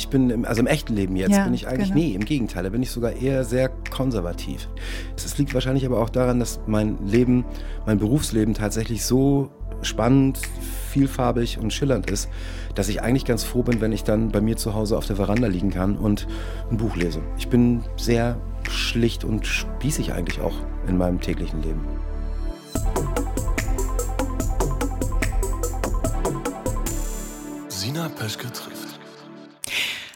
Ich bin, im, also im echten Leben jetzt Ja, bin ich eigentlich, genau. nee, im Gegenteil, da bin ich sogar eher sehr konservativ. Es liegt wahrscheinlich aber auch daran, dass mein Leben, mein Berufsleben tatsächlich so spannend, vielfarbig und schillernd ist, dass ich eigentlich ganz froh bin, wenn ich dann bei mir zu Hause auf der Veranda liegen kann und ein Buch lese. Ich bin sehr schlicht und spießig eigentlich auch in meinem täglichen Leben. Sina Peschke trifft.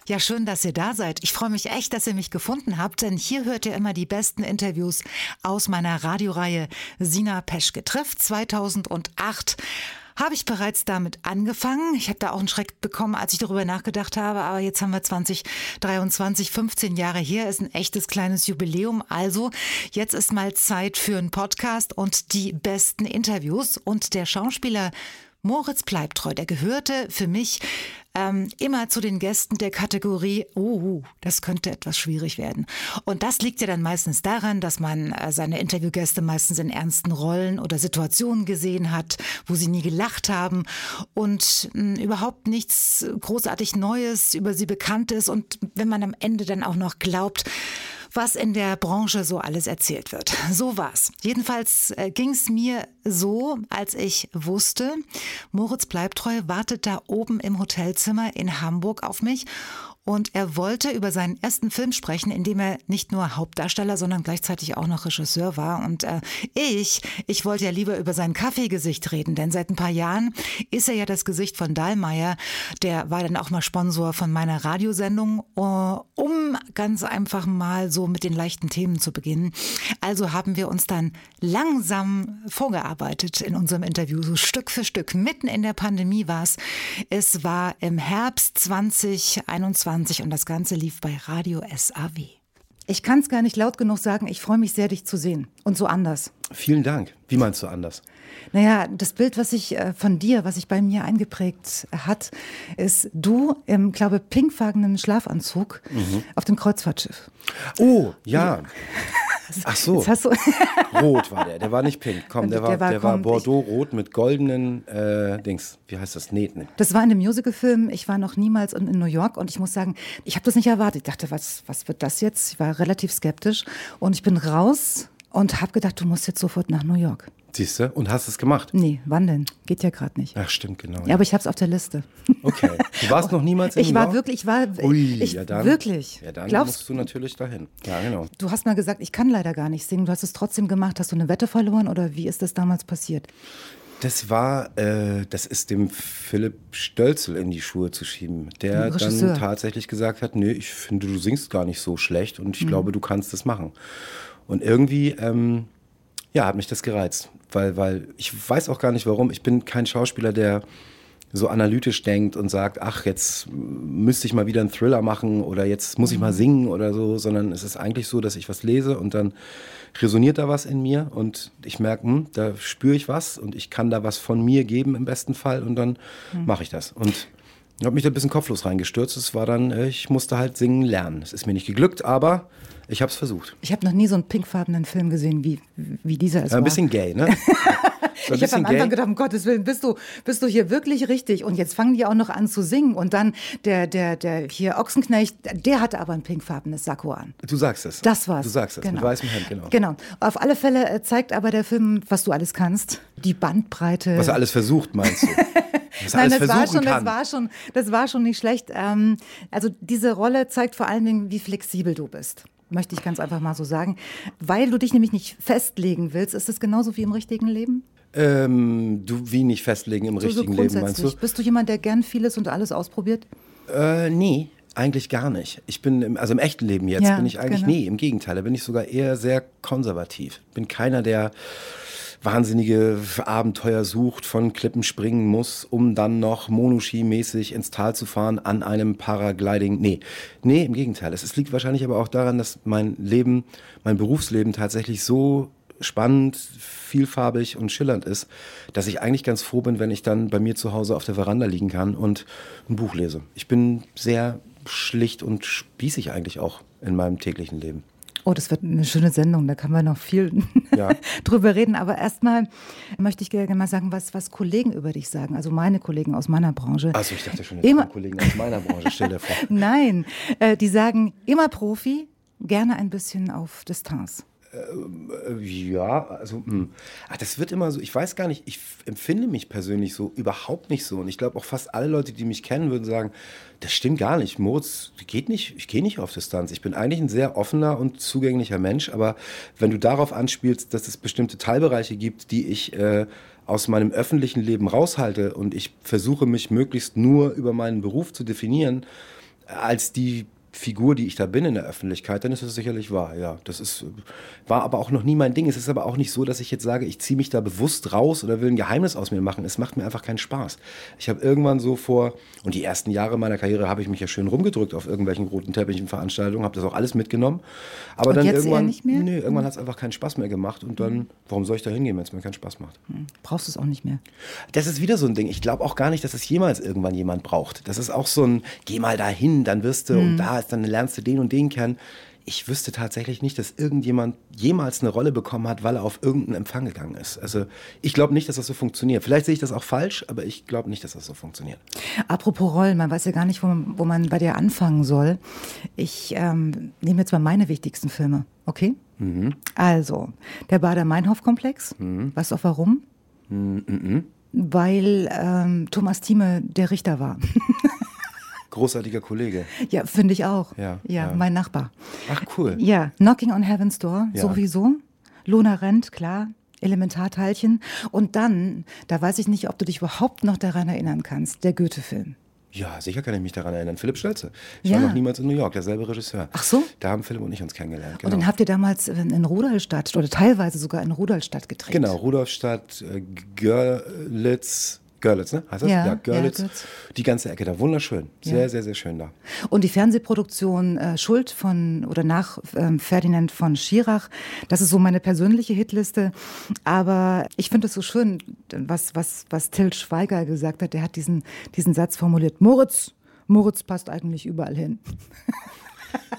Ja, schön, dass ihr da seid. Ich freue mich echt, dass ihr mich gefunden habt, denn hier hört ihr immer die besten Interviews aus meiner Radioreihe Sina Peschke trifft 2008 habe ich bereits damit angefangen. Ich habe da auch einen Schreck bekommen, als ich darüber nachgedacht habe. Aber jetzt haben wir 2023, 15 Jahre her, ist ein echtes kleines Jubiläum. Also jetzt ist mal Zeit für einen Podcast und die besten Interviews. Und der Schauspieler Moritz Bleibtreu, der gehörte für mich ähm, immer zu den Gästen der Kategorie, oh, das könnte etwas schwierig werden. Und das liegt ja dann meistens daran, dass man äh, seine Interviewgäste meistens in ernsten Rollen oder Situationen gesehen hat, wo sie nie gelacht haben und mh, überhaupt nichts großartig Neues über sie bekannt ist. Und wenn man am Ende dann auch noch glaubt, was in der Branche so alles erzählt wird. So war's. Jedenfalls äh, ging's mir so, als ich wusste, Moritz Bleibtreu wartet da oben im Hotelzimmer in Hamburg auf mich und er wollte über seinen ersten Film sprechen, in dem er nicht nur Hauptdarsteller, sondern gleichzeitig auch noch Regisseur war. Und äh, ich, ich wollte ja lieber über sein Kaffeegesicht reden, denn seit ein paar Jahren ist er ja das Gesicht von Dahlmeier. Der war dann auch mal Sponsor von meiner Radiosendung, äh, um ganz einfach mal so mit den leichten Themen zu beginnen. Also haben wir uns dann langsam vorgearbeitet in unserem Interview, so Stück für Stück. Mitten in der Pandemie war es. Es war im Herbst 2021 und das Ganze lief bei Radio SAW. Ich kann es gar nicht laut genug sagen, ich freue mich sehr, dich zu sehen. Und so anders. Vielen Dank. Wie meinst du anders? Naja, das Bild, was sich äh, von dir, was sich bei mir eingeprägt hat, ist du im, glaube pinkfarbenen Schlafanzug auf dem Kreuzfahrtschiff. Oh, ja. Ach so, rot war der. Der war nicht pink. Komm, der war, Der war- der war komm, ich- Bordeaux-rot mit goldenen äh, Dings. Wie heißt das? Nähten. Das war in einem Musicalfilm. Ich war noch niemals in, in New York und ich muss sagen, ich habe das nicht erwartet. Ich dachte, was, was wird das jetzt? Ich war relativ skeptisch und ich bin raus und habe gedacht, du musst jetzt sofort nach New York. Siehst du? Und hast es gemacht? Nee, wann denn? Geht ja gerade nicht. Ach, stimmt, genau. Ja, aber ich habe es auf der Liste. Okay. Du warst noch niemals in Ich New war York? wirklich, ich war, Ui, ich, ja dann. wirklich. Ja, dann Glaubst musst du natürlich dahin. Ja, genau. Du hast mal gesagt, ich kann leider gar nicht singen. Du hast es trotzdem gemacht. Hast du eine Wette verloren oder wie ist das damals passiert? Das war, äh, das ist dem Philipp Stölzel in die Schuhe zu schieben, der dann tatsächlich gesagt hat, nee, ich finde, du singst gar nicht so schlecht und ich Mhm. glaube, du kannst das machen. Und irgendwie, ähm, ja, hat mich das gereizt, weil, weil ich weiß auch gar nicht warum. Ich bin kein Schauspieler, der so analytisch denkt und sagt, ach, jetzt müsste ich mal wieder einen Thriller machen oder jetzt muss ich mal singen oder so, sondern es ist eigentlich so, dass ich was lese und dann resoniert da was in mir und ich merke, hm, da spüre ich was und ich kann da was von mir geben im besten Fall und dann mache ich das. Und ich habe mich da ein bisschen kopflos reingestürzt. Es war dann, äh, ich musste halt singen lernen. Es ist mir nicht geglückt, aber ich habe es versucht. Ich habe noch nie so einen pinkfarbenen Film gesehen, wie, wie dieser es Äh, ein war. bisschen gay, ne? So ich habe am Anfang gedacht, um Gottes Willen, bist du, bist du hier wirklich richtig? Und jetzt fangen die auch noch an zu singen. Und dann der, der, der hier Ochsenknecht, der hatte aber ein pinkfarbenes Sakko an. Du sagst es. Das war's. Du sagst es, mit weißem Hemd, genau. Genau. Auf alle Fälle äh, zeigt aber der Film, was du alles kannst. Die Bandbreite. Was er alles versucht, meinst du? Nein, das war, schon, das, war schon, das war schon nicht schlecht. Ähm, also diese Rolle zeigt vor allen Dingen, wie flexibel du bist. Möchte ich ganz einfach mal so sagen. Weil du dich nämlich nicht festlegen willst, ist das genauso wie im richtigen Leben? Ähm, du, wie nicht festlegen im So, so richtigen Leben, meinst du? Bist du jemand, der gern vieles und alles ausprobiert? Äh, nee, eigentlich gar nicht. Ich bin, im, also im echten Leben jetzt Ja, bin ich eigentlich, genau. nee, im Gegenteil, da bin ich sogar eher sehr konservativ. Bin keiner, der wahnsinnige Abenteuer sucht, von Klippen springen muss, um dann noch Monoski-mäßig ins Tal zu fahren an einem Paragliding. Nee, nee, im Gegenteil. Es, liegt wahrscheinlich aber auch daran, dass mein Leben, mein Berufsleben tatsächlich so spannend, vielfarbig und schillernd ist, dass ich eigentlich ganz froh bin, wenn ich dann bei mir zu Hause auf der Veranda liegen kann und ein Buch lese. Ich bin sehr schlicht und spießig eigentlich auch in meinem täglichen Leben. Oh, das wird eine schöne Sendung, da kann man noch viel ja. drüber reden. Aber erstmal möchte ich gerne mal sagen, was, was Kollegen über dich sagen, also meine Kollegen aus meiner Branche. Also ich dachte schon, jetzt immer Kollegen aus meiner Branche, stell dir vor. Nein, äh, die sagen immer Profi, gerne ein bisschen auf Distanz. Äh, ja, also mh. Hm. Ach, das wird immer so, ich weiß gar nicht, ich empfinde mich persönlich so überhaupt nicht so. Und ich glaube auch fast alle Leute, die mich kennen, würden sagen, das stimmt gar nicht. Moritz geht nicht, ich gehe nicht auf Distanz. Ich bin eigentlich ein sehr offener und zugänglicher Mensch, aber wenn du darauf anspielst, dass es bestimmte Teilbereiche gibt, die ich äh, aus meinem öffentlichen Leben raushalte und ich versuche mich möglichst nur über meinen Beruf zu definieren, als die Figur, die ich da bin in der Öffentlichkeit, dann ist das sicherlich wahr. Ja, das ist, war aber auch noch nie mein Ding. Es ist aber auch nicht so, dass ich jetzt sage, ich ziehe mich da bewusst raus oder will ein Geheimnis aus mir machen. Es macht mir einfach keinen Spaß. Ich habe irgendwann so vor, und die ersten Jahre meiner Karriere habe ich mich ja schön rumgedrückt auf irgendwelchen roten Teppichen, Veranstaltungen, habe das auch alles mitgenommen. Aber und dann irgendwann, nicht mehr? Nee, irgendwann hm. hat es einfach keinen Spaß mehr gemacht. Und dann, warum soll ich da hingehen, wenn es mir keinen Spaß macht? Hm. Brauchst du es auch nicht mehr? Das ist wieder so ein Ding. Ich glaube auch gar nicht, dass es jemals irgendwann jemand braucht. Das ist auch so ein, geh mal dahin, dann wirst du, hm. und da ist, dann lernst du den und den kennen. Ich wüsste tatsächlich nicht, dass irgendjemand jemals eine Rolle bekommen hat, weil er auf irgendeinen Empfang gegangen ist. Also ich glaube nicht, dass das so funktioniert. Vielleicht sehe ich das auch falsch, aber ich glaube nicht, dass das so funktioniert. Apropos Rollen, man weiß ja gar nicht, wo man, wo man bei dir anfangen soll. Ich ähm, nehme jetzt mal meine wichtigsten Filme, okay? Mhm. Also, der Bader-Meinhof-Komplex. Mhm. Weißt du auch warum? Mhm. mhm. Weil ähm, Thomas Thieme der Richter war. Großartiger Kollege. Ja, finde ich auch. Ja, ja, ja, mein Nachbar. Ach, cool. Ja, Knocking on Heaven's Door, ja. sowieso. Lona Rent, klar. Elementarteilchen. Und dann, da weiß ich nicht, ob du dich überhaupt noch daran erinnern kannst, der Goethe-Film. Ja, sicher kann ich mich daran erinnern. Philipp Stölze. Ich ja. war noch niemals in New York, derselbe Regisseur. Ach so? Da haben Philipp und ich uns kennengelernt. Genau. Und dann habt ihr damals in Rudolstadt oder teilweise sogar in Rudolstadt gedreht. Genau, Rudolstadt, äh, Görlitz, Görlitz, ne? Heißt das? Ja, ja Görlitz. Ja, die ganze Ecke da, wunderschön. Sehr, ja. sehr, sehr schön da. Und die Fernsehproduktion äh, Schuld von oder nach ähm, Ferdinand von Schirach, das ist so meine persönliche Hitliste. Aber ich finde es so schön, was, was, was Till Schweiger gesagt hat. Der hat diesen, diesen Satz formuliert: Moritz, Moritz passt eigentlich überall hin.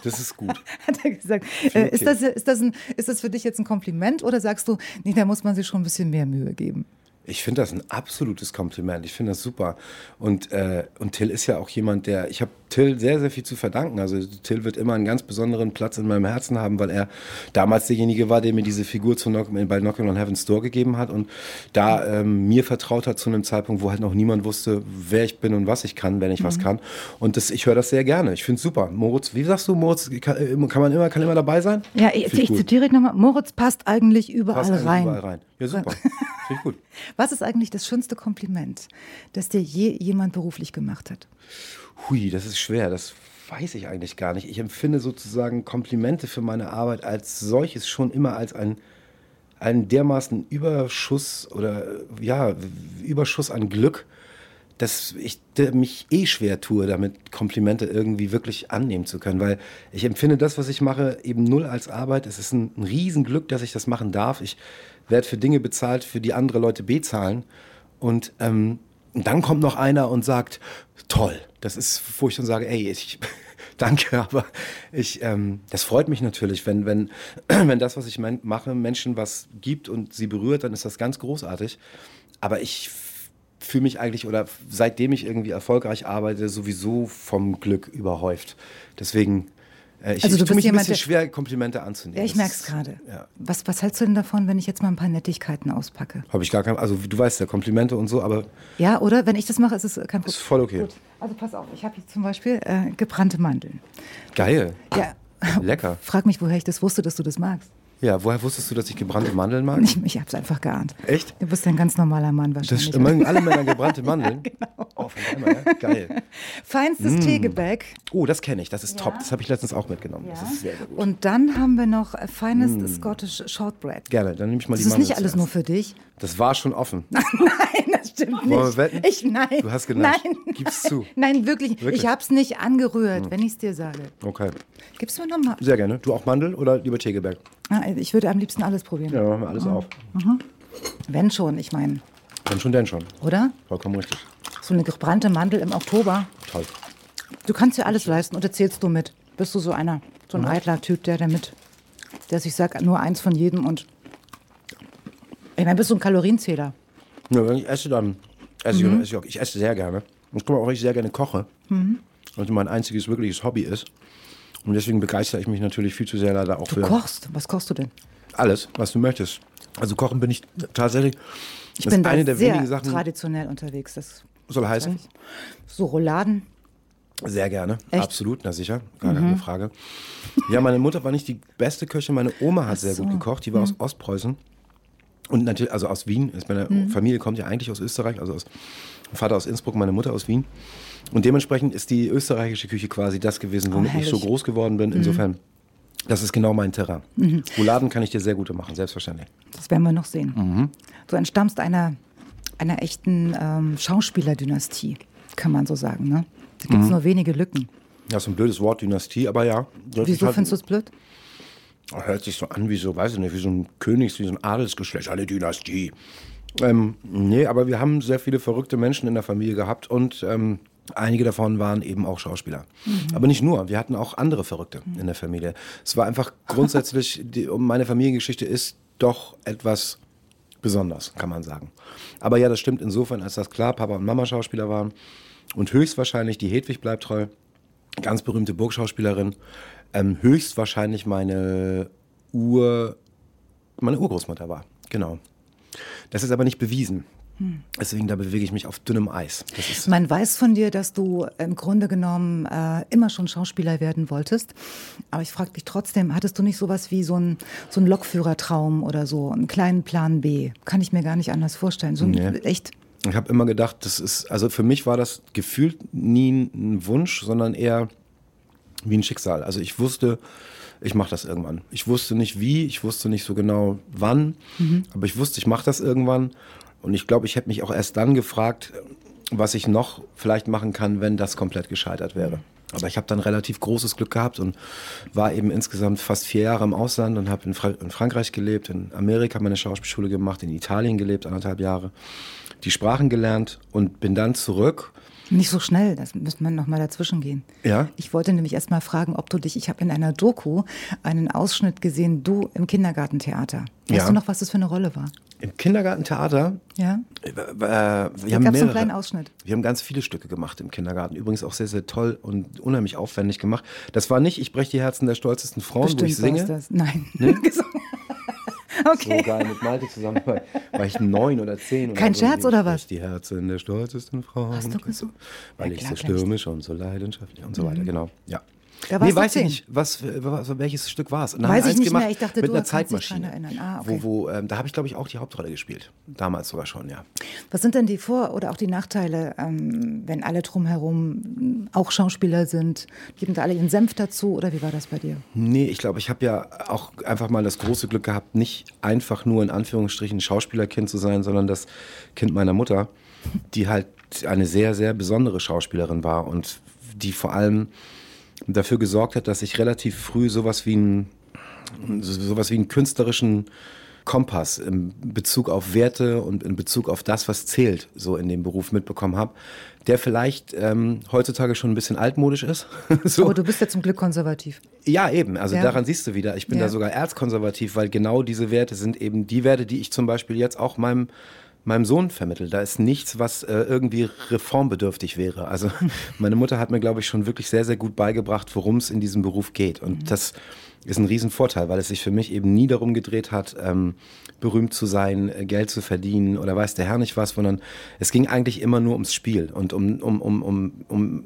Das ist gut. Hat er gesagt. Äh, ist, das, ist, das ein, ist das für dich jetzt ein Kompliment oder sagst du, nee, da muss man sich schon ein bisschen mehr Mühe geben? Ich finde das ein absolutes Kompliment. Ich finde das super. Und, äh, und Till ist ja auch jemand, der, ich habe Till sehr, sehr viel zu verdanken. Also Till wird immer einen ganz besonderen Platz in meinem Herzen haben, weil er damals derjenige war, der mir diese Figur zu Knock, bei Knocking on Heaven's Door gegeben hat und da ähm, mir vertraut hat zu einem Zeitpunkt, wo halt noch niemand wusste, wer ich bin und was ich kann, wenn ich mhm. was kann. Und das, ich höre das sehr gerne. Ich finde es super. Moritz, wie sagst du, Moritz, kann, äh, kann, man immer, kann immer dabei sein? Ja, ich, ich zitiere nochmal, Moritz passt eigentlich überall passt rein. Überall rein. Ja, super. Finde gut. Was ist eigentlich das schönste Kompliment, das dir je jemand beruflich gemacht hat? Hui, das ist schwer. Das weiß ich eigentlich gar nicht. Ich empfinde sozusagen Komplimente für meine Arbeit als solches schon immer als ein, einen dermaßen Überschuss oder ja, Überschuss an Glück, dass ich mich eh schwer tue, damit Komplimente irgendwie wirklich annehmen zu können, weil ich empfinde das, was ich mache, eben null als Arbeit. Es ist ein, ein Riesenglück, dass ich das machen darf. Ich werde für Dinge bezahlt, für die andere Leute bezahlen. Und ähm, dann kommt noch einer und sagt, toll. Das ist, wo ich dann sage, ey, ich danke, aber ich, ähm, das freut mich natürlich, wenn, wenn, wenn das, was ich mache, Menschen was gibt und sie berührt, dann ist das ganz großartig. Aber ich fühle mich eigentlich oder seitdem ich irgendwie erfolgreich arbeite, sowieso vom Glück überhäuft. Deswegen ich, also ich tue mich ein bisschen schwer, Komplimente anzunehmen. Ja, ich merke es gerade. Ja. Was, was hältst du denn davon, wenn ich jetzt mal ein paar Nettigkeiten auspacke? Habe ich gar kein, also du weißt ja, Komplimente und so, aber... Ja, oder? Wenn ich das mache, ist es kein Problem. Ist voll okay. Gut. Also pass auf, ich habe hier zum Beispiel äh, gebrannte Mandeln. Geil. Ja. Lecker. Frag mich, woher ich das wusste, dass du das magst. Ja, woher wusstest du, dass ich gebrannte Mandeln mag? Ich, ich habe es einfach geahnt. Echt? Du bist ein ganz normaler Mann wahrscheinlich. Das mögen alle Männer gebrannte Mandeln? ja, genau. Oh, einmal, ja? Geil. Feinstes mm. Teegebäck. Oh, das kenne ich. Das ist ja. top. Das habe ich letztens auch mitgenommen. Ja. Das ist sehr, sehr gut. Und dann haben wir noch feines mm. Scottish Shortbread. Gerne, dann nehme ich mal das die Das ist nicht alles nur für dich. Das war schon offen. nein, das stimmt nicht. Wollen wir wetten? Ich, nein. Du hast genascht. Nein. Gib's zu. Nein, wirklich. wirklich? Ich habe es nicht angerührt, hm. wenn ich es dir sage. Okay. Gibst du mir nochmal? Sehr gerne. Du auch Mandel oder lieber Tegeberg? Ah, ich würde am liebsten alles probieren. Ja, machen wir alles mhm. auf. Mhm. Wenn schon, ich meine. Wenn schon, denn schon. Oder? Vollkommen richtig. So eine gebrannte Mandel im Oktober. Toll. Du kannst dir alles leisten und erzählst du mit. Bist du so einer, so ein mhm. eitler Typ, der damit dass ich sage, nur eins von jedem und ich meine, bist du ein Kalorienzähler? Ja, wenn ich esse, dann esse ich, esse ich auch. Ich esse sehr gerne. Ich komme auch, weil ich sehr gerne koche. Mhm. Und mein einziges wirkliches Hobby ist. Und deswegen begeistere ich mich natürlich viel zu sehr leider auch Du für kochst. Was kochst du denn? alles, was du möchtest. Also kochen bin ich tatsächlich. Ich bin eine der sehr wenigen Sachen. traditionell unterwegs. Das Soll heißen? so Rouladen. Sehr gerne, Echt? Mhm. absolut, na sicher, gar keine Frage. Ja, meine Mutter war nicht die beste Köchin, meine Oma hat sehr so. Mhm. gut gekocht, die war aus Ostpreußen. Und natürlich, also aus Wien, meine Mhm. Familie kommt ja eigentlich aus Österreich, also aus mein Vater aus Innsbruck, meine Mutter aus Wien. Und dementsprechend ist die österreichische Küche quasi das gewesen, womit ich so Oh, herrlich. Mhm. groß geworden bin. Insofern, das ist genau mein Terrain. Rouladen kann ich dir sehr gute machen, selbstverständlich. Das werden wir noch sehen. Mhm. Du entstammst einer, einer echten ähm, Schauspielerdynastie, kann man so sagen. Ne? Da Mhm. gibt es nur wenige Lücken. Das ist ein blödes Wort, Dynastie, aber ja. Wieso halt- findest du es blöd? Hört sich so an wie so, weiß ich nicht, wie so ein Königs-, wie so ein Adelsgeschlecht, eine Dynastie. Ähm, nee, aber wir haben sehr viele verrückte Menschen in der Familie gehabt und ähm, einige davon waren eben auch Schauspieler. Aber nicht nur, wir hatten auch andere Verrückte in der Familie. Es war einfach grundsätzlich, die, meine Familiengeschichte ist doch etwas besonders, kann man sagen. Aber ja, das stimmt insofern, als das klar Papa und Mama Schauspieler waren und höchstwahrscheinlich die Hedwig bleibt treu, ganz berühmte Burgschauspielerin, ähm, höchstwahrscheinlich meine Ur, meine Urgroßmutter war. Genau. Das ist aber nicht bewiesen. Deswegen, da bewege ich mich auf dünnem Eis. Man weiß von dir, dass du im Grunde genommen äh, immer schon Schauspieler werden wolltest. Aber ich frage dich trotzdem, hattest du nicht sowas wie so ein, so ein Lokführertraum oder so, einen kleinen Plan B? Kann ich mir gar nicht anders vorstellen. So ein, Nee. echt. ich habe immer gedacht, das ist, also für mich war das gefühlt nie ein Wunsch, sondern eher wie ein Schicksal. Also ich wusste, ich mache das irgendwann. Ich wusste nicht wie, ich wusste nicht so genau wann, aber ich wusste, ich mache das irgendwann. Und ich glaube, ich hätte mich auch erst dann gefragt, was ich noch vielleicht machen kann, wenn das komplett gescheitert wäre. Aber ich habe dann relativ großes Glück gehabt und war eben insgesamt fast vier Jahre im Ausland und habe in, Fra in Frankreich gelebt, in Amerika meine Schauspielschule gemacht, in Italien gelebt, anderthalb Jahre, die Sprachen gelernt und bin dann zurück. Nicht so schnell, das müsste man noch mal dazwischen gehen. Ja? Ich wollte nämlich erst mal fragen, ob du dich, ich habe in einer Doku einen Ausschnitt gesehen, du im Kindergartentheater. Weißt Ja. du noch, was das für eine Rolle war? Im Kindergartentheater Ja? Äh, äh, wir haben Da gab's mehrere. einen kleinen Ausschnitt. Wir haben ganz viele Stücke gemacht im Kindergarten. Übrigens auch sehr, sehr toll und unheimlich aufwendig gemacht. Das war nicht Ich breche die Herzen der stolzesten Frauen, wo ich Bestimmt singe. das. Nein. So okay. geil mit Malte zusammen. War, war ich neun oder zehn. Kein so. Scherz, oder was? die Herzen der stolzesten Frauen. Hast du gesungen? Weil Ja, ich so stürmisch und so leidenschaftlich und so weiter. Genau. Ja. Da nee, weiß ich zehn. nicht. Was, was, welches Stück war es? Weiß ich nicht mehr. Ich dachte, mit du einer Zeitmaschine. erinnern. Ah, okay. Wo, wo, ähm, da habe ich, glaube ich, auch die Hauptrolle gespielt. Damals sogar schon, ja. Was sind denn die Vor- oder auch die Nachteile, ähm, wenn alle drumherum auch Schauspieler sind? Geben da alle ihren Senf dazu oder wie war das bei dir? Nee, ich glaube, ich habe ja auch einfach mal das große Glück gehabt, nicht einfach nur in Anführungsstrichen Schauspielerkind zu sein, sondern das Kind meiner Mutter, die halt eine sehr, sehr besondere Schauspielerin war und die vor allem dafür gesorgt hat, dass ich relativ früh sowas wie einen, sowas wie einen künstlerischen Kompass in Bezug auf Werte und in Bezug auf das, was zählt, so in dem Beruf mitbekommen habe, der vielleicht ähm, heutzutage schon ein bisschen altmodisch ist. so. Aber du bist ja zum Glück konservativ. Ja, eben. Also Ja. daran siehst du wieder. Ich bin Ja. da sogar erzkonservativ, weil genau diese Werte sind eben die Werte, die ich zum Beispiel jetzt auch meinem meinem Sohn vermittle. Da ist nichts, was äh, irgendwie reformbedürftig wäre. Also meine Mutter hat mir, glaube ich, schon wirklich sehr, sehr gut beigebracht, worum es in diesem Beruf geht. Und Mhm. das ist ein Riesenvorteil, weil es sich für mich eben nie darum gedreht hat, ähm, berühmt zu sein, äh, Geld zu verdienen oder weiß der Herr nicht was, sondern es ging eigentlich immer nur ums Spiel und um, um, um, um, um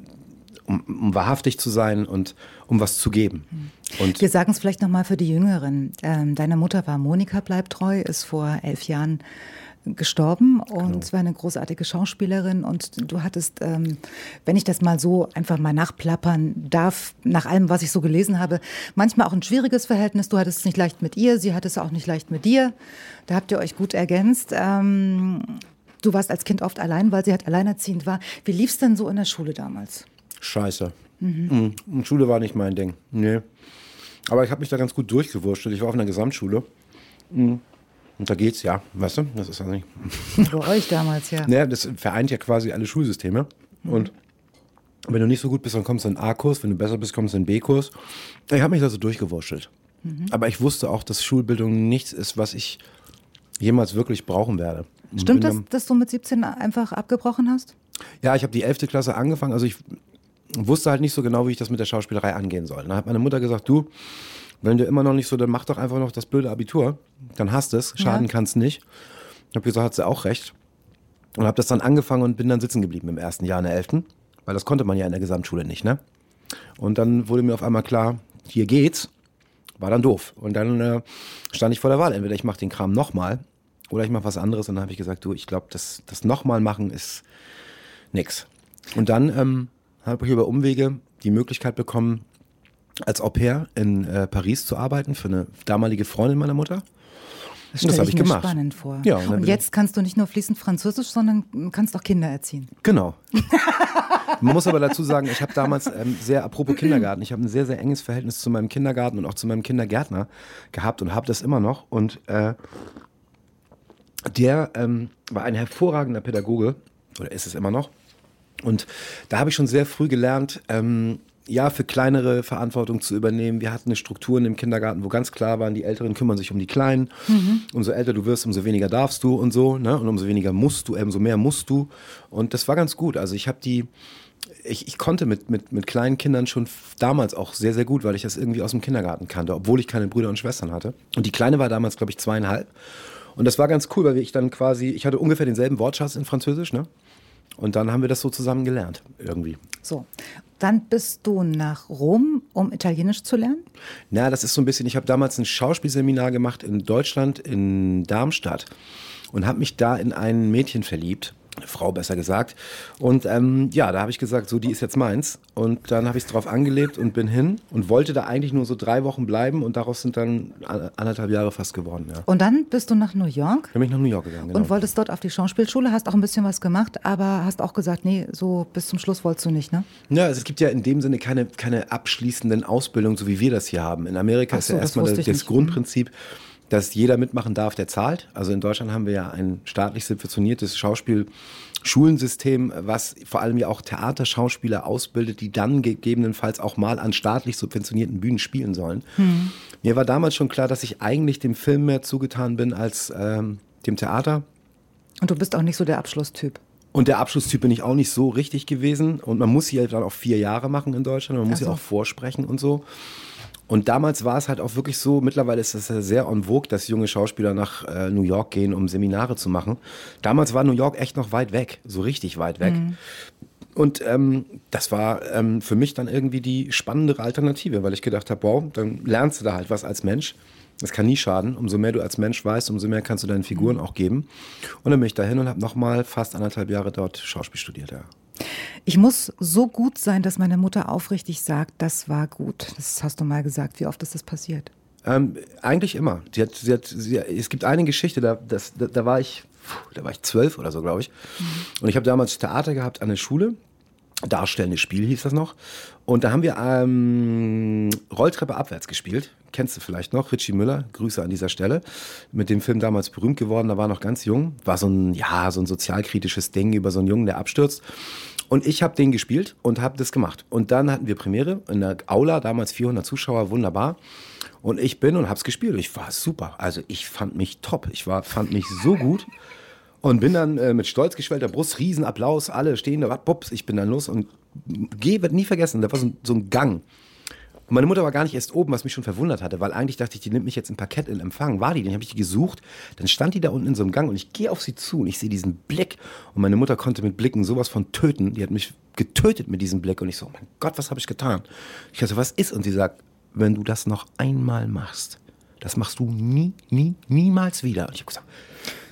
um, um wahrhaftig zu sein und um was zu geben. Und Wir sagen es vielleicht nochmal für die Jüngeren. Ähm, deine Mutter war Monika Bleibtreu, ist vor elf Jahren gestorben und Genau. war eine großartige Schauspielerin und du hattest, ähm, wenn ich das mal so einfach mal nachplappern darf, nach allem, was ich so gelesen habe, manchmal auch ein schwieriges Verhältnis. Du hattest es nicht leicht mit ihr, sie hatte es auch nicht leicht mit dir. Da habt ihr euch gut ergänzt. Ähm, du warst als Kind oft allein, weil sie halt alleinerziehend war. Wie lief es denn so in der Schule damals? Scheiße. Mhm. Und Schule war nicht mein Ding. Nee. Aber ich habe mich da ganz gut durchgewurschtelt. Ich war auf einer Gesamtschule. Mhm. Und da geht's, ja, weißt du? Das ist also nicht. Bei euch damals, ja. Naja, das vereint ja quasi alle Schulsysteme. Und wenn du nicht so gut bist, dann kommst du in den A-Kurs. Wenn du besser bist, kommst du in B-Kurs. Ich habe mich da so durchgewurschtelt. Mhm. Aber ich wusste auch, dass Schulbildung nichts ist, was ich jemals wirklich brauchen werde. Stimmt das, dass du mit 17 einfach abgebrochen hast? Ja, ich habe die 11. Klasse angefangen. Also ich wusste halt nicht so genau, wie ich das mit der Schauspielerei angehen soll. Dann hat meine Mutter gesagt, du, wenn du immer noch nicht so, dann mach doch einfach noch das blöde Abitur. Dann hast es. Schaden ja. kannst nicht. Ich habe gesagt, hat sie auch recht. Und habe das dann angefangen und bin dann sitzen geblieben im ersten Jahr in der 11. Weil das konnte man ja in der Gesamtschule nicht, ne? Und dann wurde mir auf einmal klar, hier geht's. War dann doof. Und dann äh, stand ich vor der Wahl. Entweder ich mache den Kram nochmal oder ich mache was anderes. Und dann habe ich gesagt, du, ich glaube, das, das nochmal machen ist nix. Und dann ähm, habe ich über Umwege die Möglichkeit bekommen, als Au pair in äh, Paris zu arbeiten für eine damalige Freundin meiner Mutter. Das, das habe ich, ich gemacht. spannend vor. Ja, und, und jetzt kannst du nicht nur fließend Französisch, sondern kannst auch Kinder erziehen. Genau. Man muss aber dazu sagen, ich habe damals ähm, sehr, apropos Kindergarten, ich habe ein sehr, sehr enges Verhältnis zu meinem Kindergarten und auch zu meinem Kindergärtner gehabt und habe das immer noch. Und äh, der ähm, war ein hervorragender Pädagoge, oder ist es immer noch. Und da habe ich schon sehr früh gelernt, ähm, ja, für kleinere Verantwortung zu übernehmen. Wir hatten eine Struktur in dem Kindergarten, wo ganz klar waren, die Älteren kümmern sich um die Kleinen. Mhm. Umso älter du wirst, umso weniger darfst du und so. Ne? Und umso weniger musst du, umso mehr musst du. Und das war ganz gut. Also ich habe die, ich, ich konnte mit, mit, mit kleinen Kindern schon damals auch sehr, sehr gut, weil ich das irgendwie aus dem Kindergarten kannte, obwohl ich keine Brüder und Schwestern hatte. Und die Kleine war damals, glaube ich, zweieinhalb. Und das war ganz cool, weil ich dann quasi, ich hatte ungefähr denselben Wortschatz in Französisch, ne? Und dann haben wir das so zusammen gelernt, irgendwie. So. Dann bist du nach Rom, um Italienisch zu lernen? Na, das ist so ein bisschen, ich habe damals ein Schauspielseminar gemacht in Deutschland, in Darmstadt. Und habe mich da in ein Mädchen verliebt. Frau besser gesagt. Und ähm, ja, da habe ich gesagt, so, die ist jetzt meins. Und dann habe ich es drauf angelebt und bin hin und wollte da eigentlich nur so drei Wochen bleiben und daraus sind dann anderthalb Jahre fast geworden. Ja. Und dann bist du nach New York? Dann bin ich nach New York gegangen, genau. Und wolltest dort auf die Schauspielschule, hast auch ein bisschen was gemacht, aber hast auch gesagt, nee, so bis zum Schluss wolltest du nicht, ne? Ja, also es gibt ja in dem Sinne keine, keine abschließenden Ausbildungen, so wie wir das hier haben. In Amerika so, ist ja erstmal das, das Grundprinzip. Mhm dass jeder mitmachen darf, der zahlt. Also in Deutschland haben wir ja ein staatlich subventioniertes Schauspielschulensystem, was vor allem ja auch Theaterschauspieler ausbildet, die dann gegebenenfalls auch mal an staatlich subventionierten Bühnen spielen sollen. Mhm. Mir war damals schon klar, dass ich eigentlich dem Film mehr zugetan bin als ähm, dem Theater. Und du bist auch nicht so der Abschlusstyp. Und der Abschlusstyp bin ich auch nicht so richtig gewesen. Und man muss hier dann auch vier Jahre machen in Deutschland. Man muss also. ja auch vorsprechen und so. Und damals war es halt auch wirklich so, mittlerweile ist es ja sehr en vogue, dass junge Schauspieler nach äh, New York gehen, um Seminare zu machen. Damals war New York echt noch weit weg, so richtig weit weg. Mhm. Und ähm, das war ähm, für mich dann irgendwie die spannendere Alternative, weil ich gedacht habe, wow, dann lernst du da halt was als Mensch. Das kann nie schaden. Umso mehr du als Mensch weißt, umso mehr kannst du deinen Figuren mhm. auch geben. Und dann bin ich dahin und habe nochmal fast anderthalb Jahre dort Schauspiel studiert. Ja. Ich muss so gut sein, dass meine Mutter aufrichtig sagt, das war gut. Das hast du mal gesagt. Wie oft ist das passiert? Ähm, eigentlich immer. Sie hat, sie hat, sie, es gibt eine Geschichte, da, das, da, da, war ich, da war ich zwölf oder so, glaube ich. Mhm. Und ich habe damals Theater gehabt an der Schule. Darstellendes Spiel hieß das noch. Und da haben wir ähm, Rolltreppe abwärts gespielt. Kennst du vielleicht noch? Richie Müller, Grüße an dieser Stelle. Mit dem Film damals berühmt geworden, da war noch ganz jung. War so ein, ja, so ein sozialkritisches Ding über so einen Jungen, der abstürzt. Und ich habe den gespielt und habe das gemacht. Und dann hatten wir Premiere in der Aula, damals 400 Zuschauer, wunderbar. Und ich bin und habe es gespielt. Ich war super. Also ich fand mich top. Ich war, fand mich so gut. Und bin dann äh, mit stolz geschwellter Brust, Riesenapplaus, alle stehen da, pups, ich bin dann los und gehe, wird nie vergessen, da war so, so ein Gang. Und meine Mutter war gar nicht erst oben, was mich schon verwundert hatte, weil eigentlich dachte ich, die nimmt mich jetzt im Parkett in Empfang. War die? Dann habe ich die gesucht. Dann stand die da unten in so einem Gang und ich gehe auf sie zu und ich sehe diesen Blick. Und meine Mutter konnte mit Blicken sowas von töten. Die hat mich getötet mit diesem Blick. Und ich so, mein Gott, was habe ich getan? Ich dachte, was ist? Und sie sagt, wenn du das noch einmal machst, das machst du nie, nie, niemals wieder. Und ich habe gesagt,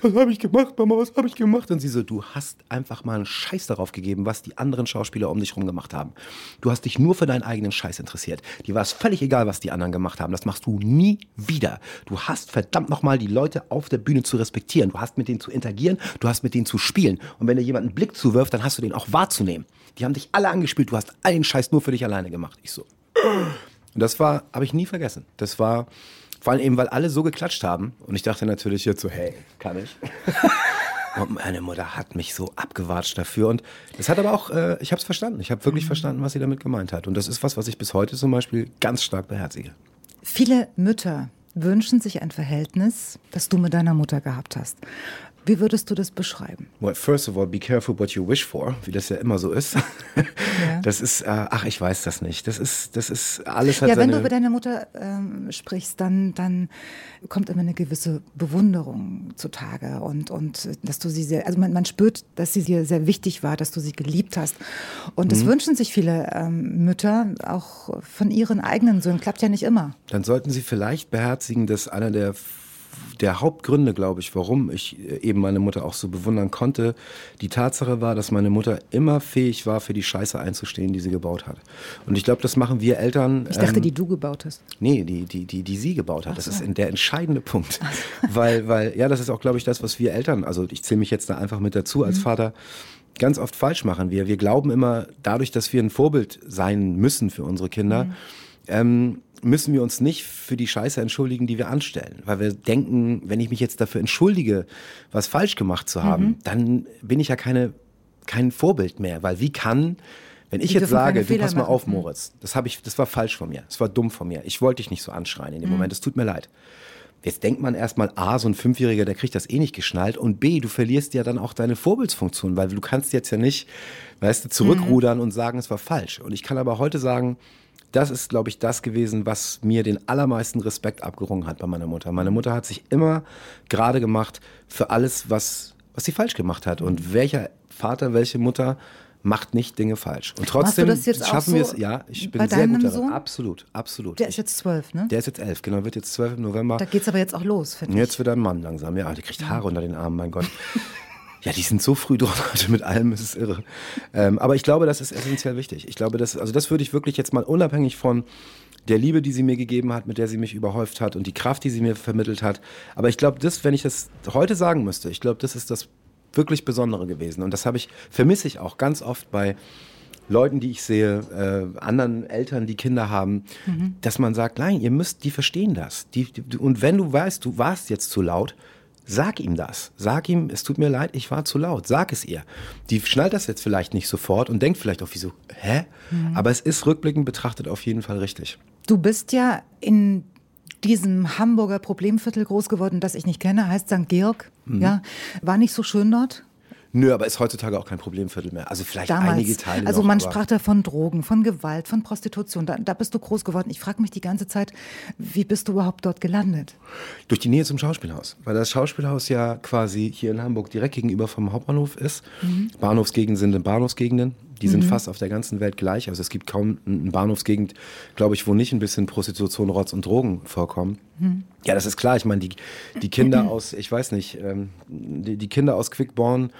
was habe ich gemacht, Mama, was habe ich gemacht? Und sie so, du hast einfach mal einen Scheiß darauf gegeben, was die anderen Schauspieler um dich herum gemacht haben. Du hast dich nur für deinen eigenen Scheiß interessiert. Dir war es völlig egal, was die anderen gemacht haben. Das machst du nie wieder. Du hast verdammt nochmal die Leute auf der Bühne zu respektieren. Du hast mit denen zu interagieren, du hast mit denen zu spielen. Und wenn dir jemand einen Blick zuwirft, dann hast du den auch wahrzunehmen. Die haben dich alle angespielt, du hast all den Scheiß nur für dich alleine gemacht. Ich so. Und das war, habe ich nie vergessen. Das war vor allem eben, weil alle so geklatscht haben. Und ich dachte natürlich jetzt so, hey, kann ich. Und meine Mutter hat mich so abgewatscht dafür. Und das hat aber auch, äh, ich habe es verstanden. Ich habe wirklich mhm. verstanden, was sie damit gemeint hat. Und das ist was, was ich bis heute zum Beispiel ganz stark beherzige. Viele Mütter wünschen sich ein Verhältnis, das du mit deiner Mutter gehabt hast. Wie würdest du das beschreiben? Well, first of all, be careful what you wish for, wie das ja immer so ist. Ja. Das ist, äh, ach, ich weiß das nicht. Das ist, das ist alles hat Ja, wenn du über deine Mutter ähm, sprichst, dann, dann kommt immer eine gewisse Bewunderung zutage und, und dass du sie sehr, also man, man spürt, dass sie dir sehr wichtig war, dass du sie geliebt hast. Und das mhm. wünschen sich viele ähm, Mütter auch von ihren eigenen Söhnen. Klappt ja nicht immer. Dann sollten sie vielleicht beherzigen, dass einer der der Hauptgründe, glaube ich, warum ich äh, eben meine Mutter auch so bewundern konnte, die Tatsache war, dass meine Mutter immer fähig war, für die Scheiße einzustehen, die sie gebaut hat. Und ich glaube, das machen wir Eltern. Ich dachte, ähm, die du gebaut hast. Nee, die, die, die, die sie gebaut hat. So. Das ist der entscheidende Punkt. weil, weil, ja, das ist auch, glaube ich, das, was wir Eltern, also ich zähle mich jetzt da einfach mit dazu als mhm. Vater, ganz oft falsch machen. Wir, wir glauben immer, dadurch, dass wir ein Vorbild sein müssen für unsere Kinder, mhm. ähm, müssen wir uns nicht für die Scheiße entschuldigen, die wir anstellen. Weil wir denken, wenn ich mich jetzt dafür entschuldige, was falsch gemacht zu haben, mhm. dann bin ich ja keine, kein Vorbild mehr. Weil wie kann, wenn ich die jetzt sage, du pass mal auf, mhm. Moritz, das, hab ich, das war falsch von mir, das war dumm von mir, ich wollte dich nicht so anschreien in dem mhm. Moment, es tut mir leid. Jetzt denkt man erstmal, A, so ein Fünfjähriger, der kriegt das eh nicht geschnallt. Und B, du verlierst ja dann auch deine Vorbildsfunktion, weil du kannst jetzt ja nicht, weißt du, zurückrudern mhm. und sagen, es war falsch. Und ich kann aber heute sagen, das ist, glaube ich, das gewesen, was mir den allermeisten Respekt abgerungen hat bei meiner Mutter. Meine Mutter hat sich immer gerade gemacht für alles, was, was sie falsch gemacht hat. Und welcher Vater, welche Mutter macht nicht Dinge falsch. Und trotzdem schaffen wir es. Ja, ich bin sehr gut. Sohn? Absolut, absolut. Der ist jetzt zwölf, ne? Der ist jetzt elf, genau, wird jetzt zwölf im November. Da geht es aber jetzt auch los, finde ich. Jetzt wird ein Mann langsam, ja. Der kriegt Haare unter den Armen, mein Gott. Ja, die sind so früh dran heute mit allem, es ist irre. Ähm, aber ich glaube, das ist essentiell wichtig. Ich glaube, das, also das würde ich wirklich jetzt mal unabhängig von der Liebe, die sie mir gegeben hat, mit der sie mich überhäuft hat und die Kraft, die sie mir vermittelt hat. Aber ich glaube, das, wenn ich das heute sagen müsste, ich glaube, das ist das wirklich Besondere gewesen. Und das habe ich, vermisse ich auch ganz oft bei Leuten, die ich sehe, äh, anderen Eltern, die Kinder haben, mhm. dass man sagt, nein, ihr müsst, die verstehen das. Die, die, und wenn du weißt, du warst jetzt zu laut, Sag ihm das. Sag ihm, es tut mir leid, ich war zu laut. Sag es ihr. Die schnallt das jetzt vielleicht nicht sofort und denkt vielleicht auch, wieso, hä? Mhm. Aber es ist rückblickend betrachtet auf jeden Fall richtig. Du bist ja in diesem Hamburger Problemviertel groß geworden, das ich nicht kenne, heißt St. Georg. Mhm. Ja, war nicht so schön dort? Nö, aber ist heutzutage auch kein Problemviertel mehr. Also vielleicht Damals, einige Teile. Also noch, man sprach da von Drogen, von Gewalt, von Prostitution. Da, da bist du groß geworden. Ich frage mich die ganze Zeit, wie bist du überhaupt dort gelandet? Durch die Nähe zum Schauspielhaus. Weil das Schauspielhaus ja quasi hier in Hamburg direkt gegenüber vom Hauptbahnhof ist. Mhm. Bahnhofsgegenden sind in Bahnhofsgegenden. Die sind mhm. fast auf der ganzen Welt gleich. Also es gibt kaum eine Bahnhofsgegend, glaube ich, wo nicht ein bisschen Prostitution, Rotz und Drogen vorkommen. Mhm. Ja, das ist klar. Ich meine, die, die Kinder aus, ich weiß nicht, ähm, die, die Kinder aus Quickborn,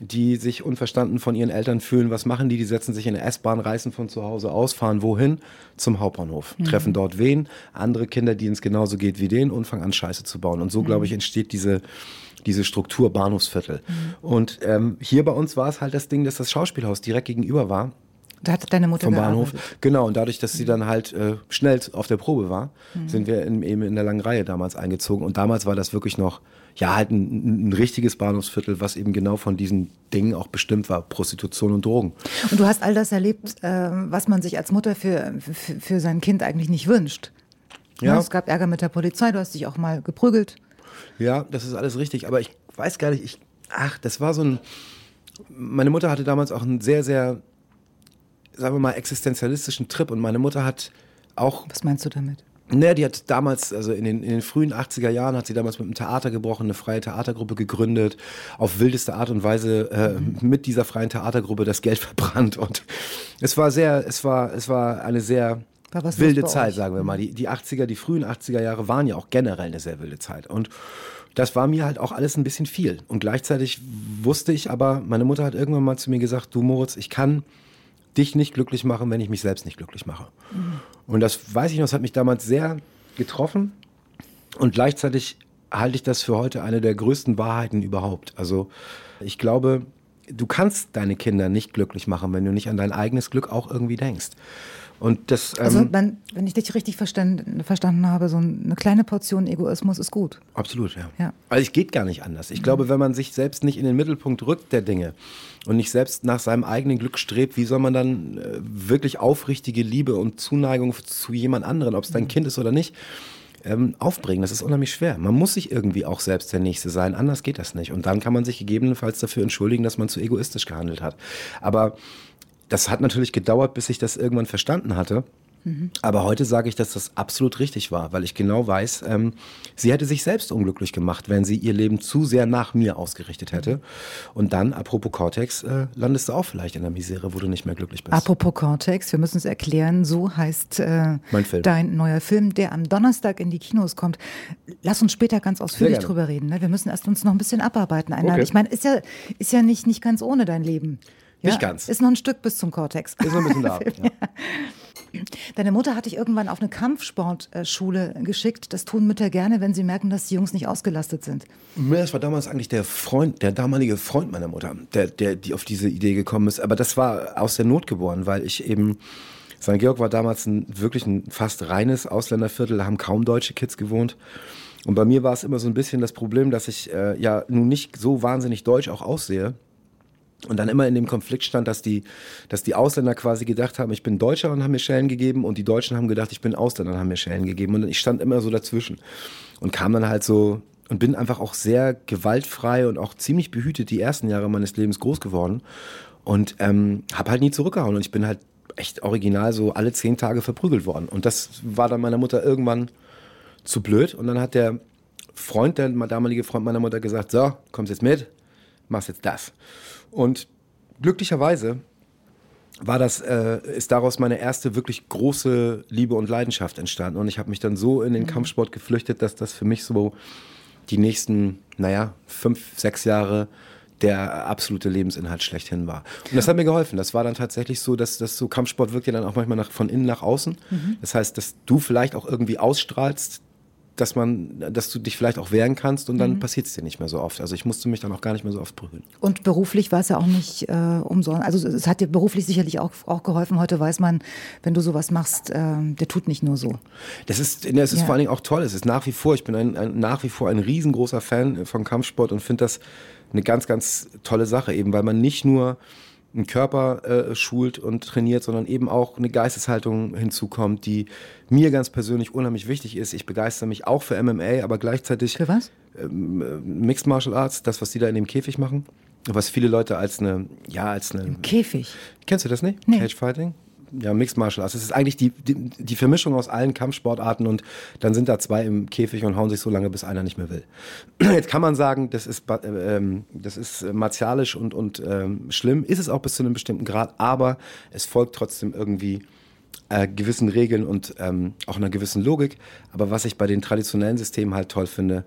die sich unverstanden von ihren Eltern fühlen. Was machen die? Die setzen sich in eine S-Bahn, reißen von zu Hause aus, fahren wohin? Zum Hauptbahnhof. Mhm. Treffen dort wen? Andere Kinder, denen es genauso geht wie denen und fangen an, Scheiße zu bauen. Und so, mhm. glaube ich, entsteht diese, diese Struktur Bahnhofsviertel. Mhm. Und ähm, hier bei uns war es halt das Ding, dass das Schauspielhaus direkt gegenüber war. Da hatte deine Mutter vom Bahnhof. Genau, und dadurch, dass sie dann halt äh, schnell auf der Probe war, mhm. sind wir in, eben in der langen Reihe damals eingezogen. Und damals war das wirklich noch, ja, halt ein, ein richtiges Bahnhofsviertel, was eben genau von diesen Dingen auch bestimmt war, Prostitution und Drogen. Und du hast all das erlebt, äh, was man sich als Mutter für, für, für sein Kind eigentlich nicht wünscht. Ja. Es gab Ärger mit der Polizei, du hast dich auch mal geprügelt. Ja, das ist alles richtig. Aber ich weiß gar nicht, ich, ach, das war so ein. Meine Mutter hatte damals auch einen sehr, sehr, sagen wir mal, existenzialistischen Trip. Und meine Mutter hat auch. Was meinst du damit? Naja, die hat damals, also in den, in den frühen 80er Jahren, hat sie damals mit einem Theater gebrochen, eine freie Theatergruppe gegründet, auf wildeste Art und Weise äh, mhm. mit dieser freien Theatergruppe das Geld verbrannt. Und es war sehr, es war, es war eine sehr wilde Zeit, sagen wir mal. Die, die 80er, die frühen 80er Jahre waren ja auch generell eine sehr wilde Zeit. Und das war mir halt auch alles ein bisschen viel. Und gleichzeitig wusste ich aber, meine Mutter hat irgendwann mal zu mir gesagt, du Moritz, ich kann dich nicht glücklich machen, wenn ich mich selbst nicht glücklich mache. Mhm. Und das weiß ich noch, das hat mich damals sehr getroffen. Und gleichzeitig halte ich das für heute eine der größten Wahrheiten überhaupt. Also ich glaube, du kannst deine Kinder nicht glücklich machen, wenn du nicht an dein eigenes Glück auch irgendwie denkst. Und das, ähm, also wenn, wenn ich dich richtig verstanden, verstanden habe, so eine kleine Portion Egoismus ist gut. Absolut, ja. ja. Also es geht gar nicht anders. Ich mhm. glaube, wenn man sich selbst nicht in den Mittelpunkt rückt der Dinge und nicht selbst nach seinem eigenen Glück strebt, wie soll man dann äh, wirklich aufrichtige Liebe und Zuneigung zu jemand anderen, ob es dein mhm. Kind ist oder nicht, ähm, aufbringen. Das ist unheimlich schwer. Man muss sich irgendwie auch selbst der Nächste sein, anders geht das nicht. Und dann kann man sich gegebenenfalls dafür entschuldigen, dass man zu egoistisch gehandelt hat. Aber das hat natürlich gedauert, bis ich das irgendwann verstanden hatte. Aber heute sage ich, dass das absolut richtig war, weil ich genau weiß, ähm, sie hätte sich selbst unglücklich gemacht, wenn sie ihr Leben zu sehr nach mir ausgerichtet hätte. Und dann, apropos Cortex, äh, landest du auch vielleicht in der Misere, wo du nicht mehr glücklich bist. Apropos Cortex, wir müssen es erklären, so heißt äh, dein neuer Film, der am Donnerstag in die Kinos kommt. Lass uns später ganz ausführlich drüber reden. Ne? Wir müssen erst uns noch ein bisschen abarbeiten. Okay. Ich meine, ist ja, ist ja nicht, nicht ganz ohne dein Leben. Ja? Nicht ganz. Ist noch ein Stück bis zum Cortex. Ist noch ein bisschen da. ja. Deine Mutter hat dich irgendwann auf eine Kampfsportschule geschickt. Das tun Mütter gerne, wenn sie merken, dass die Jungs nicht ausgelastet sind. Das war damals eigentlich der Freund, der damalige Freund meiner Mutter, der, der die auf diese Idee gekommen ist. Aber das war aus der Not geboren, weil ich eben St. Georg war damals ein, wirklich ein fast reines Ausländerviertel, da haben kaum deutsche Kids gewohnt. Und bei mir war es immer so ein bisschen das Problem, dass ich äh, ja nun nicht so wahnsinnig deutsch auch aussehe und dann immer in dem Konflikt stand, dass die, dass die Ausländer quasi gedacht haben, ich bin Deutscher und haben mir Schellen gegeben und die Deutschen haben gedacht, ich bin Ausländer und haben mir Schellen gegeben. Und ich stand immer so dazwischen und kam dann halt so und bin einfach auch sehr gewaltfrei und auch ziemlich behütet die ersten Jahre meines Lebens groß geworden und ähm, habe halt nie zurückgehauen und ich bin halt echt original so alle zehn Tage verprügelt worden. Und das war dann meiner Mutter irgendwann zu blöd und dann hat der Freund, der damalige Freund meiner Mutter gesagt, so, kommst jetzt mit, machst jetzt das. Und glücklicherweise war das, äh, ist daraus meine erste wirklich große Liebe und Leidenschaft entstanden. Und ich habe mich dann so in den mhm. Kampfsport geflüchtet, dass das für mich so die nächsten, naja, fünf, sechs Jahre der absolute Lebensinhalt schlechthin war. Und das hat mir geholfen. Das war dann tatsächlich so, dass das so Kampfsport wirkt ja dann auch manchmal nach, von innen nach außen. Mhm. Das heißt, dass du vielleicht auch irgendwie ausstrahlst, dass man, dass du dich vielleicht auch wehren kannst und dann mhm. passiert es dir nicht mehr so oft. Also ich musste mich dann auch gar nicht mehr so oft prügeln. Und beruflich war es ja auch nicht äh, umsonst. Also es hat dir beruflich sicherlich auch, auch geholfen. Heute weiß man, wenn du sowas machst, äh, der tut nicht nur so. Das ist, das ist ja. vor allen Dingen auch toll. Es ist nach wie vor, ich bin ein, ein nach wie vor ein riesengroßer Fan von Kampfsport und finde das eine ganz, ganz tolle Sache, eben weil man nicht nur einen Körper äh, schult und trainiert, sondern eben auch eine Geisteshaltung hinzukommt, die mir ganz persönlich unheimlich wichtig ist. Ich begeister mich auch für MMA, aber gleichzeitig. Für was? Ähm, äh, Mixed Martial Arts, das, was die da in dem Käfig machen. Was viele Leute als eine, ja, als eine. Im Käfig. Kennst du das nicht? Nee. Cage Fighting? Ja, Mixed Martial Arts. Es ist eigentlich die, die, die, Vermischung aus allen Kampfsportarten und dann sind da zwei im Käfig und hauen sich so lange, bis einer nicht mehr will. Jetzt kann man sagen, das ist, äh, ähm, das ist martialisch und, und ähm, schlimm. Ist es auch bis zu einem bestimmten Grad, aber es folgt trotzdem irgendwie äh, gewissen Regeln und ähm, auch einer gewissen Logik. Aber was ich bei den traditionellen Systemen halt toll finde,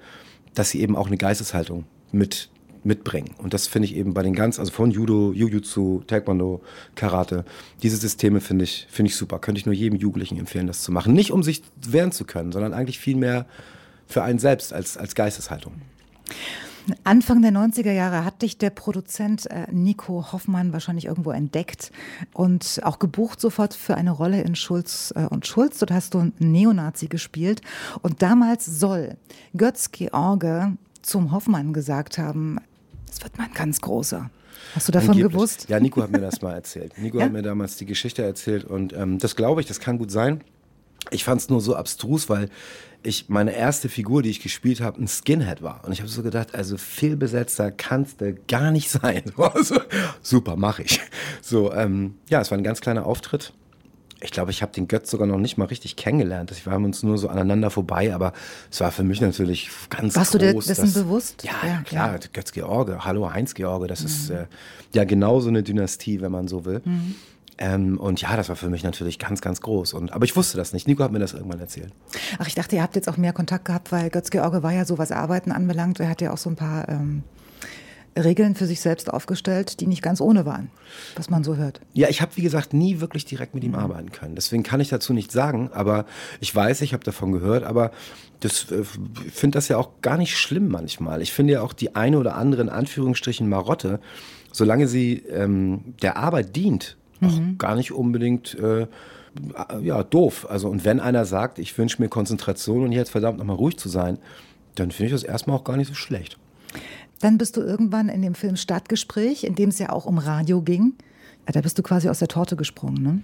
dass sie eben auch eine Geisteshaltung mit mitbringen. Und das finde ich eben bei den ganz, also von Judo, Jujutsu, Taekwondo, Karate, diese Systeme finde ich, finde ich super. Könnte ich nur jedem Jugendlichen empfehlen, das zu machen. Nicht um sich wehren zu können, sondern eigentlich viel mehr für einen selbst als, als Geisteshaltung. Anfang der 90er Jahre hat dich der Produzent äh, Nico Hoffmann wahrscheinlich irgendwo entdeckt und auch gebucht sofort für eine Rolle in Schulz äh, und Schulz. Dort hast du einen Neonazi gespielt. Und damals soll Götz George zum Hoffmann gesagt haben, das wird mal ein ganz großer. Hast du davon Angeblich. gewusst? Ja, Nico hat mir das mal erzählt. Nico ja? hat mir damals die Geschichte erzählt und ähm, das glaube ich, das kann gut sein. Ich fand es nur so abstrus, weil ich meine erste Figur, die ich gespielt habe, ein Skinhead war. Und ich habe so gedacht, also fehlbesetzter kannst du gar nicht sein. Also, super, mache ich. So, ähm, ja, es war ein ganz kleiner Auftritt ich glaube, ich habe den Götz sogar noch nicht mal richtig kennengelernt. Wir haben uns nur so aneinander vorbei, aber es war für mich natürlich ganz Warst groß. Warst du dessen dass, bewusst? Ja, ja klar, ja. Götz George, hallo Heinz George, das mhm. ist äh, ja genauso eine Dynastie, wenn man so will. Mhm. Ähm, und ja, das war für mich natürlich ganz, ganz groß. Und, aber ich wusste das nicht. Nico hat mir das irgendwann erzählt. Ach, ich dachte, ihr habt jetzt auch mehr Kontakt gehabt, weil Götz George war ja so, was Arbeiten anbelangt. Er hat ja auch so ein paar ähm, Regeln für sich selbst aufgestellt, die nicht ganz ohne waren, was man so hört. Ja, ich habe, wie gesagt, nie wirklich direkt mit ihm mhm. arbeiten können. Deswegen kann ich dazu nichts sagen, aber ich weiß, ich habe davon gehört, aber das äh, finde das ja auch gar nicht schlimm manchmal. Ich finde ja auch die eine oder andere in Anführungsstrichen Marotte, solange sie ähm, der Arbeit dient, mhm. auch gar nicht unbedingt äh, ja, doof. Also, und wenn einer sagt, ich wünsche mir Konzentration und jetzt verdammt nochmal ruhig zu sein, dann finde ich das erstmal auch gar nicht so schlecht. Dann bist du irgendwann in dem Film Stadtgespräch, in dem es ja auch um Radio ging. Da bist du quasi aus der Torte gesprungen, ne?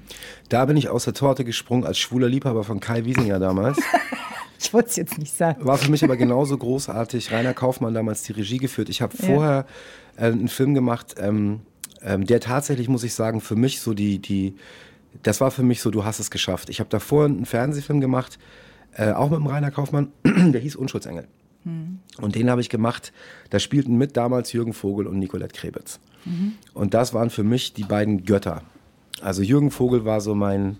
Da bin ich aus der Torte gesprungen als schwuler Liebhaber von Kai Wiesinger damals. ich wollte es jetzt nicht sagen. War für mich aber genauso großartig. Rainer Kaufmann damals die Regie geführt. Ich habe vorher äh, einen Film gemacht, ähm, ähm, der tatsächlich, muss ich sagen, für mich so die, die, das war für mich so, du hast es geschafft. Ich habe davor einen Fernsehfilm gemacht, äh, auch mit dem Rainer Kaufmann, der hieß Unschuldsengel. Mhm. Und den habe ich gemacht, da spielten mit damals Jürgen Vogel und Nicolette Krebitz. Mhm. Und das waren für mich die beiden Götter. Also Jürgen Vogel war so mein,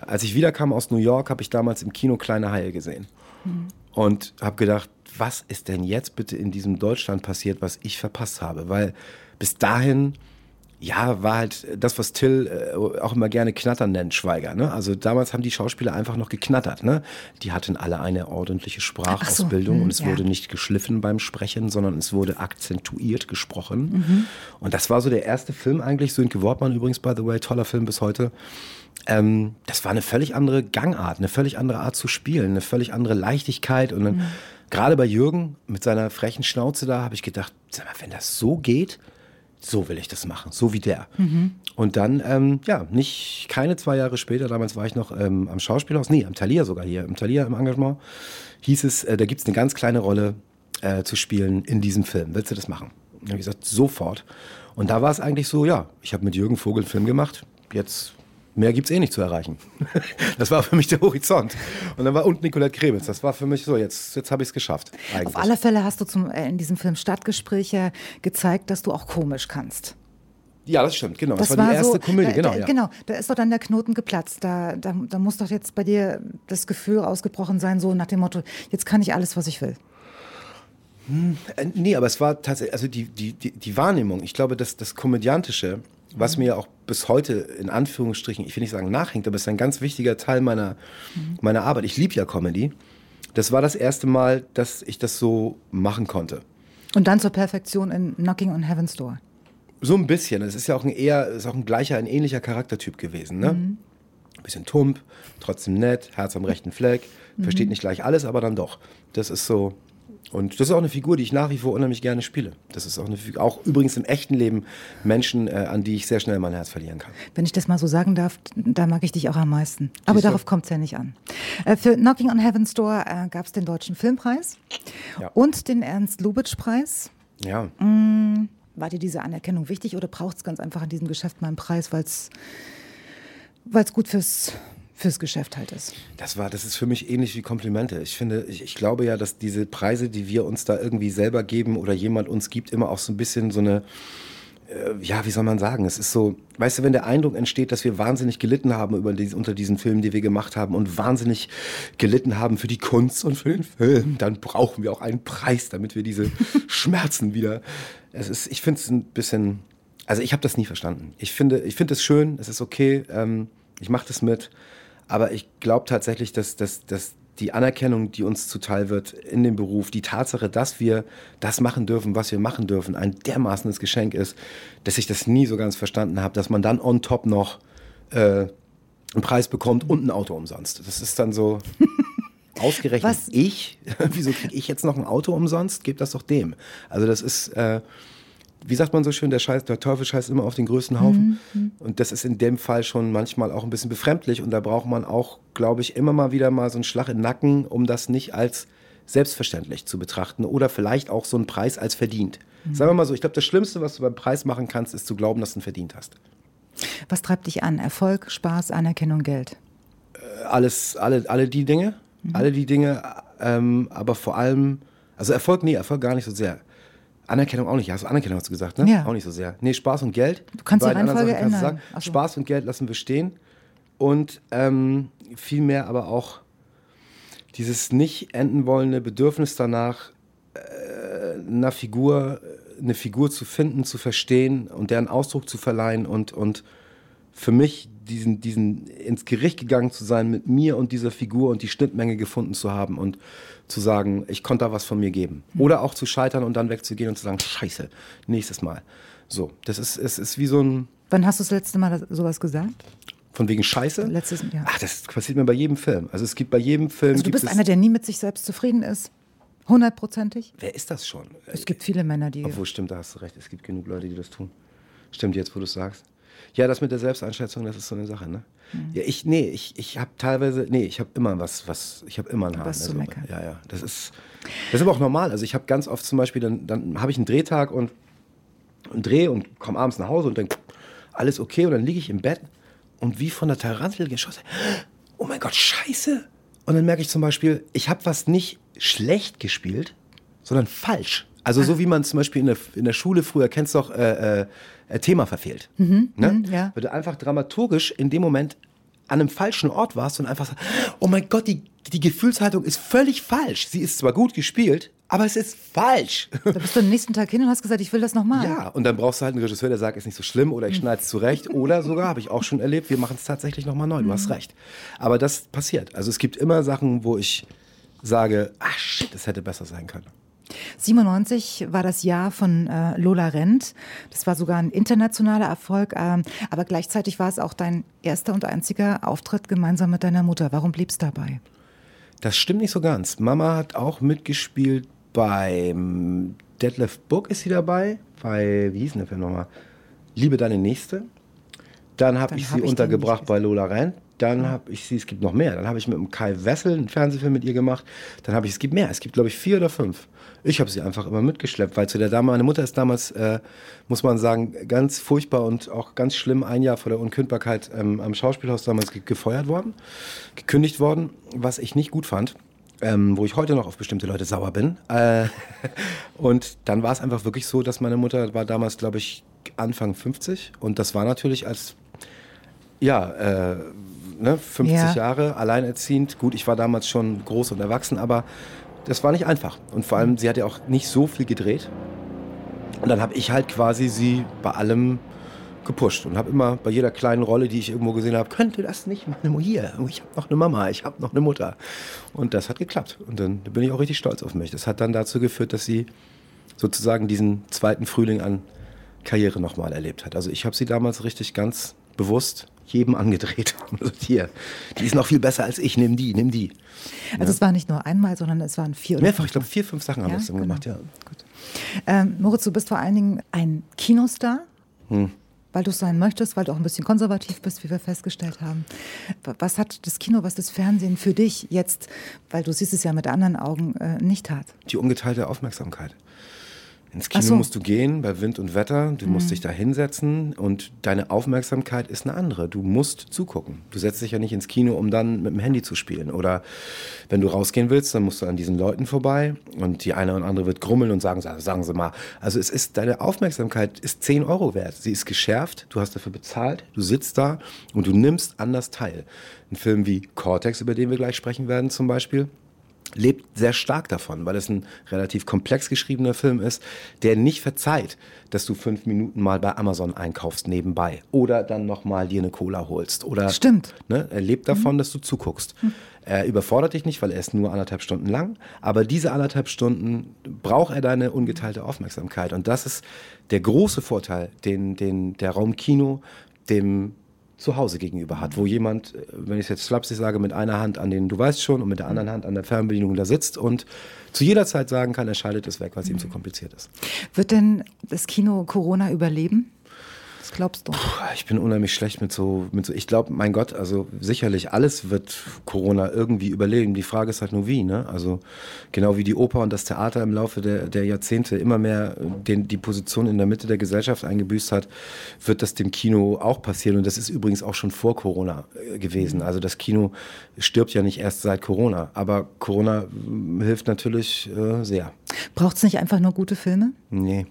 als ich wiederkam aus New York, habe ich damals im Kino Kleine Haie gesehen. Mhm. Und habe gedacht, was ist denn jetzt bitte in diesem Deutschland passiert, was ich verpasst habe? Weil bis dahin ja, war halt das, was Till äh, auch immer gerne Knattern nennt, Schweiger. Ne? Also damals haben die Schauspieler einfach noch geknattert. Ne? Die hatten alle eine ordentliche Sprachausbildung so, hm, und es ja. wurde nicht geschliffen beim Sprechen, sondern es wurde akzentuiert gesprochen. Mhm. Und das war so der erste Film eigentlich, Sönke Wortmann übrigens, by the way, toller Film bis heute. Ähm, das war eine völlig andere Gangart, eine völlig andere Art zu spielen, eine völlig andere Leichtigkeit. Und dann, mhm. gerade bei Jürgen mit seiner frechen Schnauze da, habe ich gedacht, sag mal, wenn das so geht, so will ich das machen, so wie der. Mhm. Und dann, ähm, ja, nicht keine zwei Jahre später, damals war ich noch ähm, am Schauspielhaus, nee, am Thalia sogar hier, im Thalia im Engagement, hieß es, äh, da gibt es eine ganz kleine Rolle äh, zu spielen in diesem Film. Willst du das machen? Und ich gesagt, sofort. Und da war es eigentlich so, ja, ich habe mit Jürgen Vogel einen Film gemacht, jetzt mehr gibt es eh nicht zu erreichen. das war für mich der Horizont. Und dann war und Nicolette Krebitz. Das war für mich so, jetzt, jetzt habe ich es geschafft. Eigentlich. Auf alle Fälle hast du zum, äh, in diesem Film Stadtgespräche gezeigt, dass du auch komisch kannst. Ja, das stimmt, genau. Das, das war, die erste so, Komödie, da, genau. Da, ja. Genau, da ist doch dann der Knoten geplatzt. Da, da, da muss doch jetzt bei dir das Gefühl ausgebrochen sein, so nach dem Motto, jetzt kann ich alles, was ich will. Hm, äh, nee, aber es war tatsächlich, also die, die, die, die Wahrnehmung, ich glaube, dass das Komödiantische, was mir auch bis heute in Anführungsstrichen, ich will nicht sagen nachhängt, aber es ist ein ganz wichtiger Teil meiner, mhm. meiner Arbeit. Ich liebe ja Comedy. Das war das erste Mal, dass ich das so machen konnte. Und dann zur Perfektion in Knocking on Heaven's Door. So ein bisschen. Es ist ja auch ein eher, ist auch ein gleicher, ein ähnlicher Charaktertyp gewesen. Ne? Mhm. Bisschen tump, trotzdem nett, Herz am rechten Fleck, versteht mhm. nicht gleich alles, aber dann doch. Das ist so, und das ist auch eine Figur, die ich nach wie vor unheimlich gerne spiele. Das ist auch eine Figur, auch übrigens im echten Leben Menschen, äh, an die ich sehr schnell mein Herz verlieren kann. Wenn ich das mal so sagen darf, da mag ich dich auch am meisten. Aber Siehst darauf kommt es ja nicht an. Äh, für Knocking on Heaven's Door äh, gab es den Deutschen Filmpreis ja. und den Ernst-Lubitsch-Preis. Ja. Mm, war dir diese Anerkennung wichtig oder braucht es ganz einfach in diesem Geschäft mal einen Preis, weil es gut fürs fürs Geschäft halt ist. Das war, das ist für mich ähnlich wie Komplimente. Ich finde, ich, ich, glaube ja, dass diese Preise, die wir uns da irgendwie selber geben oder jemand uns gibt, immer auch so ein bisschen so eine, äh, ja, wie soll man sagen? Es ist so, weißt du, wenn der Eindruck entsteht, dass wir wahnsinnig gelitten haben über die, unter diesen Filmen, die wir gemacht haben und wahnsinnig gelitten haben für die Kunst und für den Film, dann brauchen wir auch einen Preis, damit wir diese Schmerzen wieder. Es ist, ich finde es ein bisschen, also ich habe das nie verstanden. Ich finde, ich finde es schön, es ist okay, ähm, ich mache das mit. Aber ich glaube tatsächlich, dass, dass, dass die Anerkennung, die uns zuteil wird in dem Beruf, die Tatsache, dass wir das machen dürfen, was wir machen dürfen, ein dermaßenes Geschenk ist, dass ich das nie so ganz verstanden habe, dass man dann on top noch äh, einen Preis bekommt und ein Auto umsonst. Das ist dann so ausgerechnet was? ich. Wieso kriege ich jetzt noch ein Auto umsonst? Gebt das doch dem. Also das ist äh, wie sagt man so schön, der, Scheiß, der Teufel scheißt immer auf den größten Haufen. Mhm. Und das ist in dem Fall schon manchmal auch ein bisschen befremdlich. Und da braucht man auch, glaube ich, immer mal wieder mal so einen Schlag in den Nacken, um das nicht als selbstverständlich zu betrachten oder vielleicht auch so einen Preis als verdient. Mhm. Sagen wir mal so, ich glaube, das Schlimmste, was du beim Preis machen kannst, ist zu glauben, dass du ihn verdient hast. Was treibt dich an? Erfolg, Spaß, Anerkennung, Geld? Äh, alles, alle, alle die Dinge. Mhm. Alle die Dinge, ähm, aber vor allem, also Erfolg, nee, Erfolg gar nicht so sehr. Anerkennung auch nicht. Hast du Anerkennung hast du gesagt, ne? Ja. Auch nicht so sehr. Nee, Spaß und Geld. Du kannst die Reihenfolge ändern. Sagen. So. Spaß und Geld lassen wir stehen. Und ähm, vielmehr aber auch dieses nicht enden wollende Bedürfnis danach, äh, einer Figur, eine Figur zu finden, zu verstehen und deren Ausdruck zu verleihen und, und für mich diesen, diesen ins Gericht gegangen zu sein mit mir und dieser Figur und die Schnittmenge gefunden zu haben und zu sagen, ich konnte da was von mir geben. Mhm. Oder auch zu scheitern und dann wegzugehen und zu sagen, scheiße, nächstes Mal. So, das ist, es ist wie so ein... Wann hast du das letzte Mal sowas gesagt? Von wegen Scheiße? Letztes Jahr. Ach, das passiert mir bei jedem Film. Also es gibt bei jedem Film. Also du bist einer, der nie mit sich selbst zufrieden ist. Hundertprozentig. Wer ist das schon? Es gibt viele Männer, die. Obwohl, stimmt, da hast du recht. Es gibt genug Leute, die das tun. Stimmt jetzt, wo du es sagst. Ja, das mit der Selbsteinschätzung, das ist so eine Sache, ne? Mhm. Ja, ich, nee, ich, ich habe teilweise, nee, ich habe immer was, was, ich habe immer ein Haar. Was meckern. Ja, ja, das ist, das ist aber auch normal. Also ich habe ganz oft zum Beispiel, dann, dann habe ich einen Drehtag und einen Dreh und komme abends nach Hause und denke, alles okay und dann liege ich im Bett und wie von der Tarantel geschossen, oh mein Gott, scheiße. Und dann merke ich zum Beispiel, ich habe was nicht schlecht gespielt, sondern falsch. Also so wie man zum Beispiel in der, in der Schule früher, kennst du doch, äh, äh, Thema verfehlt. ne? mhm, ja. Weil du einfach dramaturgisch in dem Moment an einem falschen Ort warst und einfach sagst, oh mein Gott, die, die Gefühlshaltung ist völlig falsch. Sie ist zwar gut gespielt, aber es ist falsch. Da bist du am nächsten Tag hin und hast gesagt, ich will das nochmal. Ja, und dann brauchst du halt einen Regisseur, der sagt, ist nicht so schlimm oder ich schneide es zurecht. Oder sogar, habe ich auch schon erlebt, wir machen es tatsächlich nochmal neu. Du hast recht. Aber das passiert. Also es gibt immer Sachen, wo ich sage, ach shit, das hätte besser sein können. 97 war das Jahr von äh, Lola Rent. Das war sogar ein internationaler Erfolg, ähm, aber gleichzeitig war es auch dein erster und einziger Auftritt gemeinsam mit deiner Mutter. Warum blieb's dabei? Das stimmt nicht so ganz. Mama hat auch mitgespielt beim Detlef Book ist sie dabei. Bei, wie hieß denn der Film nochmal? Liebe deine Nächste. Dann habe ich hab sie ich untergebracht bei Lola Rent. Dann habe ich sie, es gibt noch mehr. Dann habe ich mit dem Kai Wessel einen Fernsehfilm mit ihr gemacht. Dann habe ich, es gibt mehr. Es gibt, glaube ich, vier oder fünf. Ich habe sie einfach immer mitgeschleppt, weil zu der Dame, meine Mutter ist damals, äh, muss man sagen, ganz furchtbar und auch ganz schlimm ein Jahr vor der Unkündbarkeit ähm, am Schauspielhaus damals ge gefeuert worden, gekündigt worden, was ich nicht gut fand. Ähm, wo ich heute noch auf bestimmte Leute sauer bin. Äh, und dann war es einfach wirklich so, dass meine Mutter war damals, glaube ich, Anfang 50 und das war natürlich als ja, äh, ne, 50 Ja. Jahre, alleinerziehend. Gut, ich war damals schon groß und erwachsen, aber das war nicht einfach. Und vor allem, sie hat ja auch nicht so viel gedreht. Und dann habe ich halt quasi sie bei allem gepusht und habe immer bei jeder kleinen Rolle, die ich irgendwo gesehen habe, könnte das nicht meine Mutter hier? Ich habe noch eine Mama, ich habe noch eine Mutter. Und das hat geklappt. Und dann bin ich auch richtig stolz auf mich. Das hat dann dazu geführt, dass sie sozusagen diesen zweiten Frühling an Karriere nochmal erlebt hat. Also ich habe sie damals richtig ganz bewusst jedem angedreht. Gesagt, hier, die ist noch viel besser als ich, nimm die, nimm die. Also es war nicht nur einmal, sondern es waren vier oder Mehrfach, ich glaube vier, fünf Sachen haben Ja, wir es dann genau. gemacht, ja. Gut. Ähm, Moritz, du bist vor allen Dingen ein Kinostar, Hm. weil du es sein möchtest, weil du auch ein bisschen konservativ bist, wie wir festgestellt haben. Was hat das Kino, was das Fernsehen für dich jetzt, weil du siehst es ja mit anderen Augen, äh, nicht hat? Die ungeteilte Aufmerksamkeit. Ins Kino so. musst du gehen bei Wind und Wetter, du musst dich da hinsetzen und deine Aufmerksamkeit ist eine andere. Du musst zugucken. Du setzt dich ja nicht ins Kino, um dann mit dem Handy zu spielen. Oder wenn du rausgehen willst, dann musst du an diesen Leuten vorbei und die eine und andere wird grummeln und sagen, sagen Sie mal. Also es ist, deine Aufmerksamkeit ist 10 Euro wert. Sie ist geschärft, du hast dafür bezahlt, du sitzt da und du nimmst anders teil. Ein Film wie Cortex, über den wir gleich sprechen werden zum Beispiel, lebt sehr stark davon, weil es ein relativ komplex geschriebener Film ist, der nicht verzeiht, dass du fünf Minuten mal bei Amazon einkaufst nebenbei oder dann nochmal dir eine Cola holst. Oder, Stimmt. Ne, er lebt davon, dass du zuguckst. Er überfordert dich nicht, weil er ist nur anderthalb Stunden lang, aber diese anderthalb Stunden braucht er deine ungeteilte Aufmerksamkeit. Und das ist der große Vorteil, den, den der Raum Kino dem zu Hause gegenüber hat, wo jemand, äh, wenn ich es jetzt flapsig sage, mit einer Hand an den, du weißt schon, und mit der anderen Hand an der Fernbedienung da sitzt und zu jeder Zeit sagen kann, er schaltet es weg, weil es ihm zu kompliziert ist. Wird denn das Kino Corona überleben? Was glaubst du? Puh, Ich bin unheimlich schlecht mit so, mit so ich glaube, mein Gott, also sicherlich alles wird Corona irgendwie überleben. Die Frage ist halt nur wie, ne? Also genau wie die Oper und das Theater im Laufe der, der Jahrzehnte immer mehr den, die Position in der Mitte der Gesellschaft eingebüßt hat, wird das dem Kino auch passieren. Und das ist übrigens auch schon vor Corona äh, gewesen. Also das Kino stirbt ja nicht erst seit Corona, aber Corona hilft natürlich äh, sehr. Braucht es nicht einfach nur gute Filme? Nee.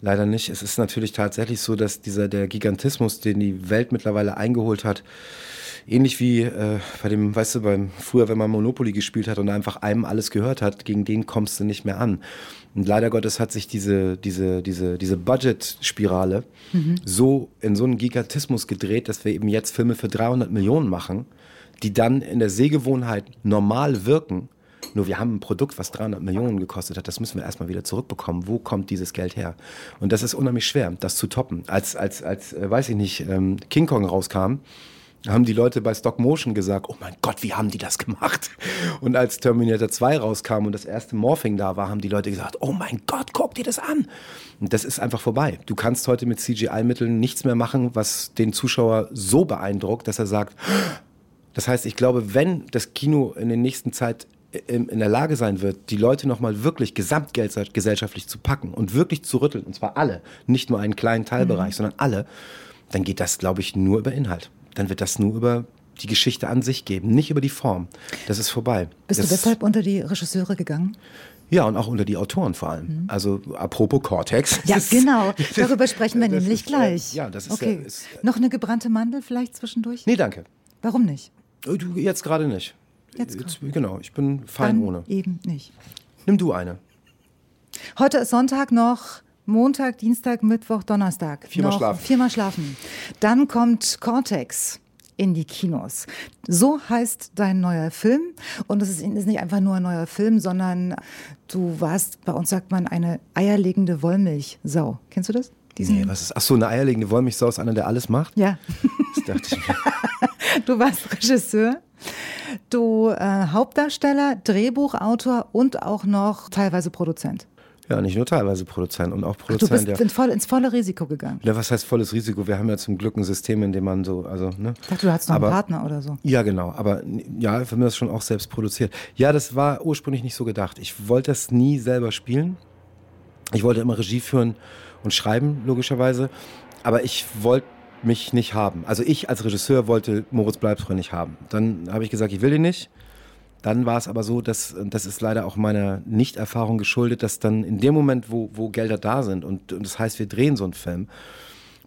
Leider nicht. Es ist natürlich tatsächlich so, dass dieser der Gigantismus, den die Welt mittlerweile eingeholt hat, ähnlich wie äh, bei dem, weißt du, beim früher, wenn man Monopoly gespielt hat und einfach einem alles gehört hat, gegen den kommst du nicht mehr an. Und leider Gottes hat sich diese, diese, diese, diese Budget-Spirale so in so einen Gigantismus gedreht, dass wir eben jetzt Filme für 300 Millionen machen, die dann in der Sehgewohnheit normal wirken, nur wir haben ein Produkt, was 300 Millionen gekostet hat, das müssen wir erstmal wieder zurückbekommen. Wo kommt dieses Geld her? Und das ist unheimlich schwer, das zu toppen. Als, als, als äh, weiß ich nicht, ähm, King Kong rauskam, haben die Leute bei Stock Motion gesagt, oh mein Gott, wie haben die das gemacht? Und als Terminator 2 rauskam und das erste Morphing da war, haben die Leute gesagt, oh mein Gott, guck dir das an. Und das ist einfach vorbei. Du kannst heute mit CGI-Mitteln nichts mehr machen, was den Zuschauer so beeindruckt, dass er sagt, das heißt, ich glaube, wenn das Kino in der nächsten Zeit in der Lage sein wird, die Leute nochmal wirklich gesamtgesellschaftlich zu packen und wirklich zu rütteln, und zwar alle, nicht nur einen kleinen Teilbereich, mhm. sondern alle, dann geht das, glaube ich, nur über Inhalt dann wird das nur über die Geschichte an sich geben, nicht über die Form. Das ist vorbei. Bist das du deshalb unter die Regisseure gegangen? Ja, und auch unter die Autoren vor allem. Mhm. Also apropos Cortex. Ja, genau. Darüber sprechen wir nämlich ist, gleich. Ja, das ist, okay. Ist, Noch eine gebrannte Mandel vielleicht zwischendurch? Nee, danke. Warum nicht? Du, jetzt gerade nicht. Jetzt, jetzt Genau, ich bin fein Dann ohne. eben nicht. Nimm du eine. Heute ist Sonntag noch Montag, Dienstag, Mittwoch, Donnerstag. Viermal noch schlafen. Viermal schlafen. Dann kommt Cortex in die Kinos. So heißt dein neuer Film. Und es ist, ist, nicht einfach nur ein neuer Film, sondern du warst, bei uns sagt man, eine eierlegende Wollmilchsau. Kennst du das? Diesen nee, was ist? Ach so, eine eierlegende Wollmilchsau ist einer, der alles macht? Ja. Das dachte ich mir. du warst Regisseur. Du äh, Hauptdarsteller, Drehbuchautor und auch noch teilweise Produzent. Ja, nicht nur teilweise Produzent und auch Produzent. Ach, du bist ja. in voll, ins volle Risiko gegangen. Ja, was heißt volles Risiko? Wir haben ja zum Glück ein System, in dem man so, also, ne? Ich dachte, du hattest noch aber, einen Partner oder so. Ja, genau. Aber ja, wir haben das schon auch selbst produziert. Ja, das war ursprünglich nicht so gedacht. Ich wollte das nie selber spielen. Ich wollte immer Regie führen und schreiben, logischerweise. Aber ich wollte mich nicht haben. Also ich als Regisseur wollte Moritz Bleibtreu nicht haben. Dann habe ich gesagt, ich will den nicht. Dann war es aber so, dass das ist leider auch meiner Nichterfahrung geschuldet, dass dann in dem Moment, wo, wo Gelder da sind und, und das heißt, wir drehen so einen Film,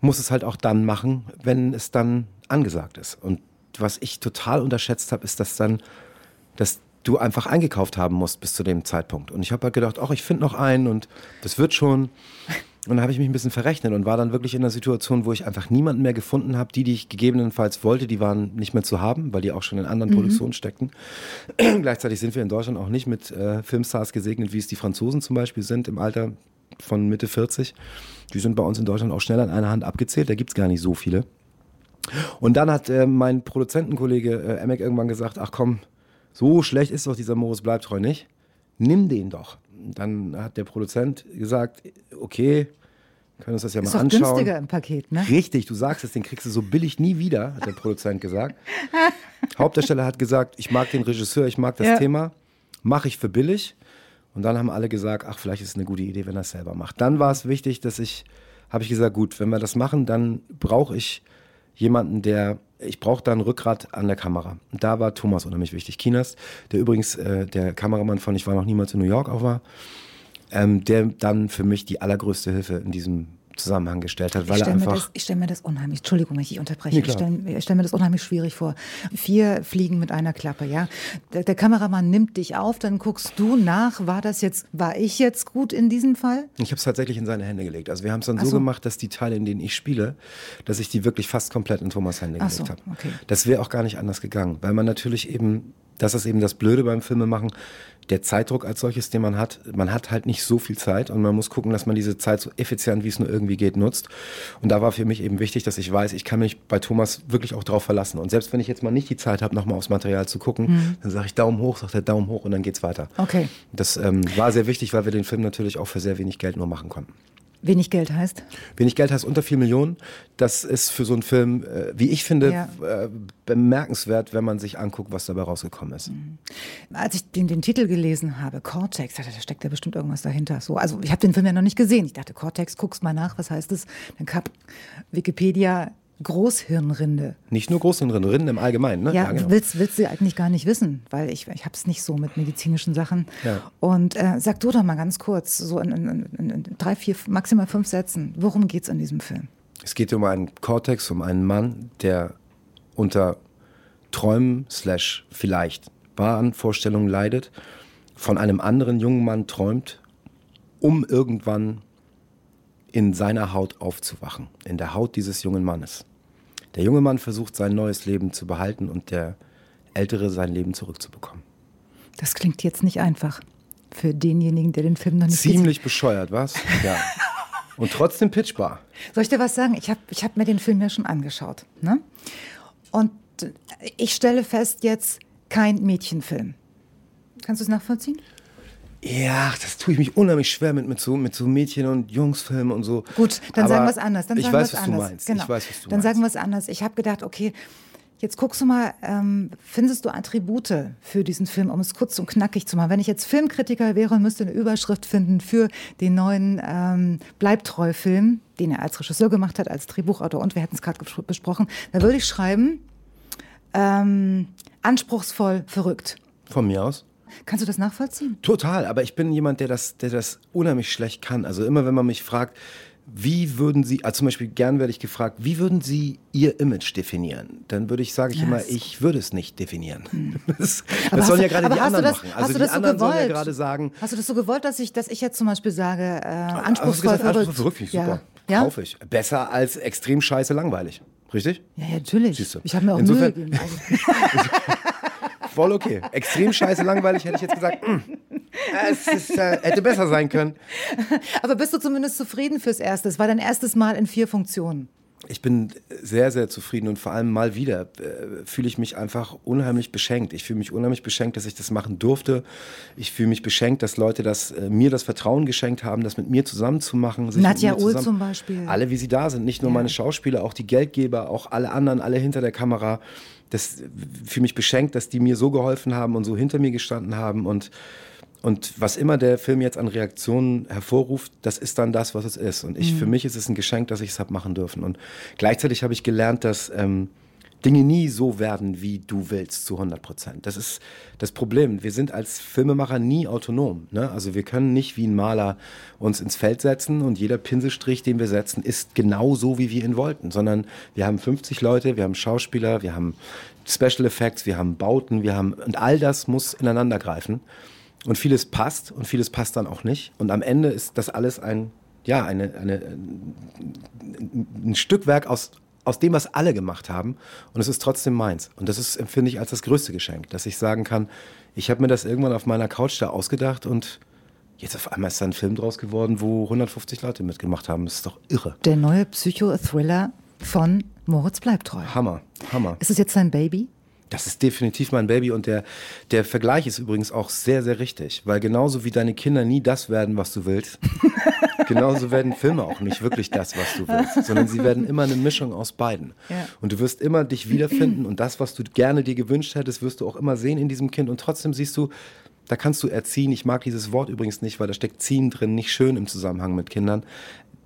muss es halt auch dann machen, wenn es dann angesagt ist. Und was ich total unterschätzt habe, ist, dass dann, dass du einfach eingekauft haben musst bis zu dem Zeitpunkt. Und ich habe halt gedacht, ach, ich finde noch einen und das wird schon. Und dann habe ich mich ein bisschen verrechnet und war dann wirklich in einer Situation, wo ich einfach niemanden mehr gefunden habe. Die, die ich gegebenenfalls wollte, die waren nicht mehr zu haben, weil die auch schon in anderen mhm. Produktionen steckten. Gleichzeitig sind wir in Deutschland auch nicht mit äh, Filmstars gesegnet, wie es die Franzosen zum Beispiel sind im Alter von Mitte 40. Die sind bei uns in Deutschland auch schnell an einer Hand abgezählt. Da gibt es gar nicht so viele. Und dann hat äh, mein Produzentenkollege äh, Emek irgendwann gesagt, ach komm, so schlecht ist doch dieser Moritz Bleibtreu nicht. Nimm den doch. Dann hat der Produzent gesagt, okay, können uns das ja ist mal anschauen. günstiger im Paket, ne? Richtig, du sagst es, den kriegst du so billig nie wieder, hat der Produzent gesagt. Hauptdarsteller hat gesagt, ich mag den Regisseur, ich mag das Ja. Thema, mache ich für billig. Und dann haben alle gesagt, ach, vielleicht ist es eine gute Idee, wenn er es selber macht. Dann war es wichtig, dass ich, habe ich gesagt, gut, wenn wir das machen, dann brauche ich jemanden, der, ich brauche da ein Rückgrat an der Kamera. Und da war Thomas unheimlich wichtig. Kinas, der übrigens äh, der Kameramann von Ich war noch niemals in New York auch war, ähm, der dann für mich die allergrößte Hilfe in diesem Zusammenhang gestellt hat, Ich weil er stelle einfach. das- ich stell mir das unheimlich, Entschuldigung, wenn ich dich unterbreche, Nee, ich stelle stell mir das unheimlich schwierig vor. Vier Fliegen mit einer Klappe, ja. Der, der Kameramann nimmt dich auf, dann guckst du nach, war das jetzt, war ich jetzt gut in diesem Fall? Ich habe es tatsächlich in seine Hände gelegt. Also wir haben es dann so so. gemacht, dass die Teile, in denen ich spiele, dass ich die wirklich fast komplett in Thomas Hände gelegt so, habe. okay. Das wäre auch gar nicht anders gegangen, weil man natürlich eben, das ist eben das Blöde beim Filmemachen, der Zeitdruck als solches, den man hat, man hat halt nicht so viel Zeit und man muss gucken, dass man diese Zeit so effizient, wie es nur irgendwie geht, nutzt. Und da war für mich eben wichtig, dass ich weiß, ich kann mich bei Thomas wirklich auch drauf verlassen. Und selbst wenn ich jetzt mal nicht die Zeit habe, nochmal aufs Material zu gucken, dann sage ich Daumen hoch, sagt er Daumen hoch und dann geht's weiter. Okay. Das ähm, war sehr wichtig, weil wir den Film natürlich auch für sehr wenig Geld nur machen konnten. Wenig Geld heißt? Wenig Geld heißt unter 4 Millionen. Das ist für so einen Film, äh, wie ich finde, Ja. äh, bemerkenswert, wenn man sich anguckt, was dabei rausgekommen ist. Als ich den, den Titel gelesen habe, Cortex, dachte da steckt ja bestimmt irgendwas dahinter. So, also ich habe den Film ja noch nicht gesehen. Ich dachte, Cortex, guckst mal nach, was heißt das? Dann kam Wikipedia Großhirnrinde. Nicht nur Großhirnrinden, Rinden im Allgemeinen. Ne? Ja, genau. willst, willst du eigentlich gar nicht wissen, weil ich, ich habe es nicht so mit medizinischen Sachen. Ja. Und äh, sag du doch mal ganz kurz, so in, in, in, in drei, vier, maximal fünf Sätzen, worum geht es in diesem Film? Es geht um einen Cortex, um einen Mann, der unter Träumen slash vielleicht Wahnvorstellungen leidet, von einem anderen jungen Mann träumt, um irgendwann in seiner Haut aufzuwachen, in der Haut dieses jungen Mannes. Der junge Mann versucht sein neues Leben zu behalten und der ältere sein Leben zurückzubekommen. Das klingt jetzt nicht einfach für denjenigen, der den Film noch nicht gesehen Ziemlich bescheuert, was? Ja. Und trotzdem pitchbar. Soll ich dir was sagen? Ich habe ich hab mir den Film ja schon angeschaut. Ne? Und ich stelle fest jetzt, kein Mädchenfilm. Kannst du es nachvollziehen? Ja, das tue ich mich unheimlich schwer mit, mit, so, mit so Mädchen- und Jungsfilmen und so. Gut, dann Aber sagen wir es anders. Dann ich sagen weiß, was du anders. meinst. Genau. Ich weiß, was du dann meinst. sagen wir es anders. Ich habe gedacht, okay, jetzt guckst du mal, ähm, findest du Attribute für diesen Film, um es kurz und knackig zu machen? Wenn ich jetzt Filmkritiker wäre und müsste eine Überschrift finden für den neuen ähm, Bleibtreu-Film, den er als Regisseur gemacht hat, als Drehbuchautor und wir hätten es gerade besprochen, dann würde ich schreiben, ähm, anspruchsvoll, verrückt. Von mir aus. Kannst du das nachvollziehen? Total, aber ich bin jemand, der das, der das unheimlich schlecht kann. Also immer, wenn man mich fragt, wie würden Sie, also zum Beispiel gern werde ich gefragt, wie würden Sie Ihr Image definieren? Dann würde ich, sage ich Ja, immer, ich würde es nicht definieren. Das, Aber das hast sollen du- ja gerade die anderen das- machen. Also die das so anderen sollen ja gewollt? gerade sagen, Hast du das so gewollt, dass ich, dass ich jetzt zum Beispiel sage, äh, hast du anspruchsvoll, gesagt, verrückt? anspruchsvoll ich super. Ja? Kaufe ich. Besser als extrem scheiße langweilig. Richtig? Ja, ja, natürlich. Siehst du. Ich habe mir auch Insofern- Mühe gegeben. Voll okay. Extrem scheiße langweilig hätte ich jetzt gesagt, mm, es ist, äh, hätte besser sein können. Aber bist du zumindest zufrieden fürs Erste? Es war dein erstes Mal in vier Funktionen. Ich bin sehr, sehr zufrieden und vor allem mal wieder äh, fühle ich mich einfach unheimlich beschenkt. Ich fühle mich unheimlich beschenkt, dass ich das machen durfte. Ich fühle mich beschenkt, dass Leute das, äh, mir das Vertrauen geschenkt haben, das mit mir zusammen zu machen. sich Nadja Uhl zusammen- zum Beispiel. Alle, wie sie da sind. Nicht nur Ja. meine Schauspieler, auch die Geldgeber, auch alle anderen, alle hinter der Kamera. Das fühle mich beschenkt, dass die mir so geholfen haben und so hinter mir gestanden haben und und was immer der Film jetzt an Reaktionen hervorruft, das ist dann das, was es ist. Und ich, für mich ist es ein Geschenk, dass ich es habe machen dürfen. Und gleichzeitig habe ich gelernt, dass ähm, Dinge nie so werden, wie du willst, zu 100 Prozent. Das ist das Problem. Wir sind als Filmemacher nie autonom. Ne? Also wir können nicht wie ein Maler uns ins Feld setzen und jeder Pinselstrich, den wir setzen, ist genau so, wie wir ihn wollten. Sondern wir haben 50 Leute, wir haben Schauspieler, wir haben Special Effects, wir haben Bauten, wir haben, und all das muss ineinander greifen. Und vieles passt und vieles passt dann auch nicht. Und am Ende ist das alles ein, ja, eine, eine, ein Stückwerk aus, aus dem, was alle gemacht haben. Und es ist trotzdem meins. Und das ist, empfinde ich als das größte Geschenk, dass ich sagen kann, ich habe mir das irgendwann auf meiner Couch da ausgedacht und jetzt auf einmal ist da ein Film draus geworden, wo 150 Leute mitgemacht haben. Das ist doch irre. Der neue Psycho-Thriller von Moritz Bleibtreu. Hammer, Hammer. Ist es jetzt sein Baby? Das ist definitiv mein Baby und der, der Vergleich ist übrigens auch sehr, sehr richtig. Weil genauso wie deine Kinder nie das werden, was du willst, genauso werden Filme auch nicht wirklich das, was du willst, sondern sie werden immer eine Mischung aus beiden. Ja. Und du wirst immer dich wiederfinden und das, was du gerne dir gewünscht hättest, wirst du auch immer sehen in diesem Kind. Und trotzdem siehst du, da kannst du erziehen. Ich mag dieses Wort übrigens nicht, weil da steckt ziehen drin, nicht schön im Zusammenhang mit Kindern.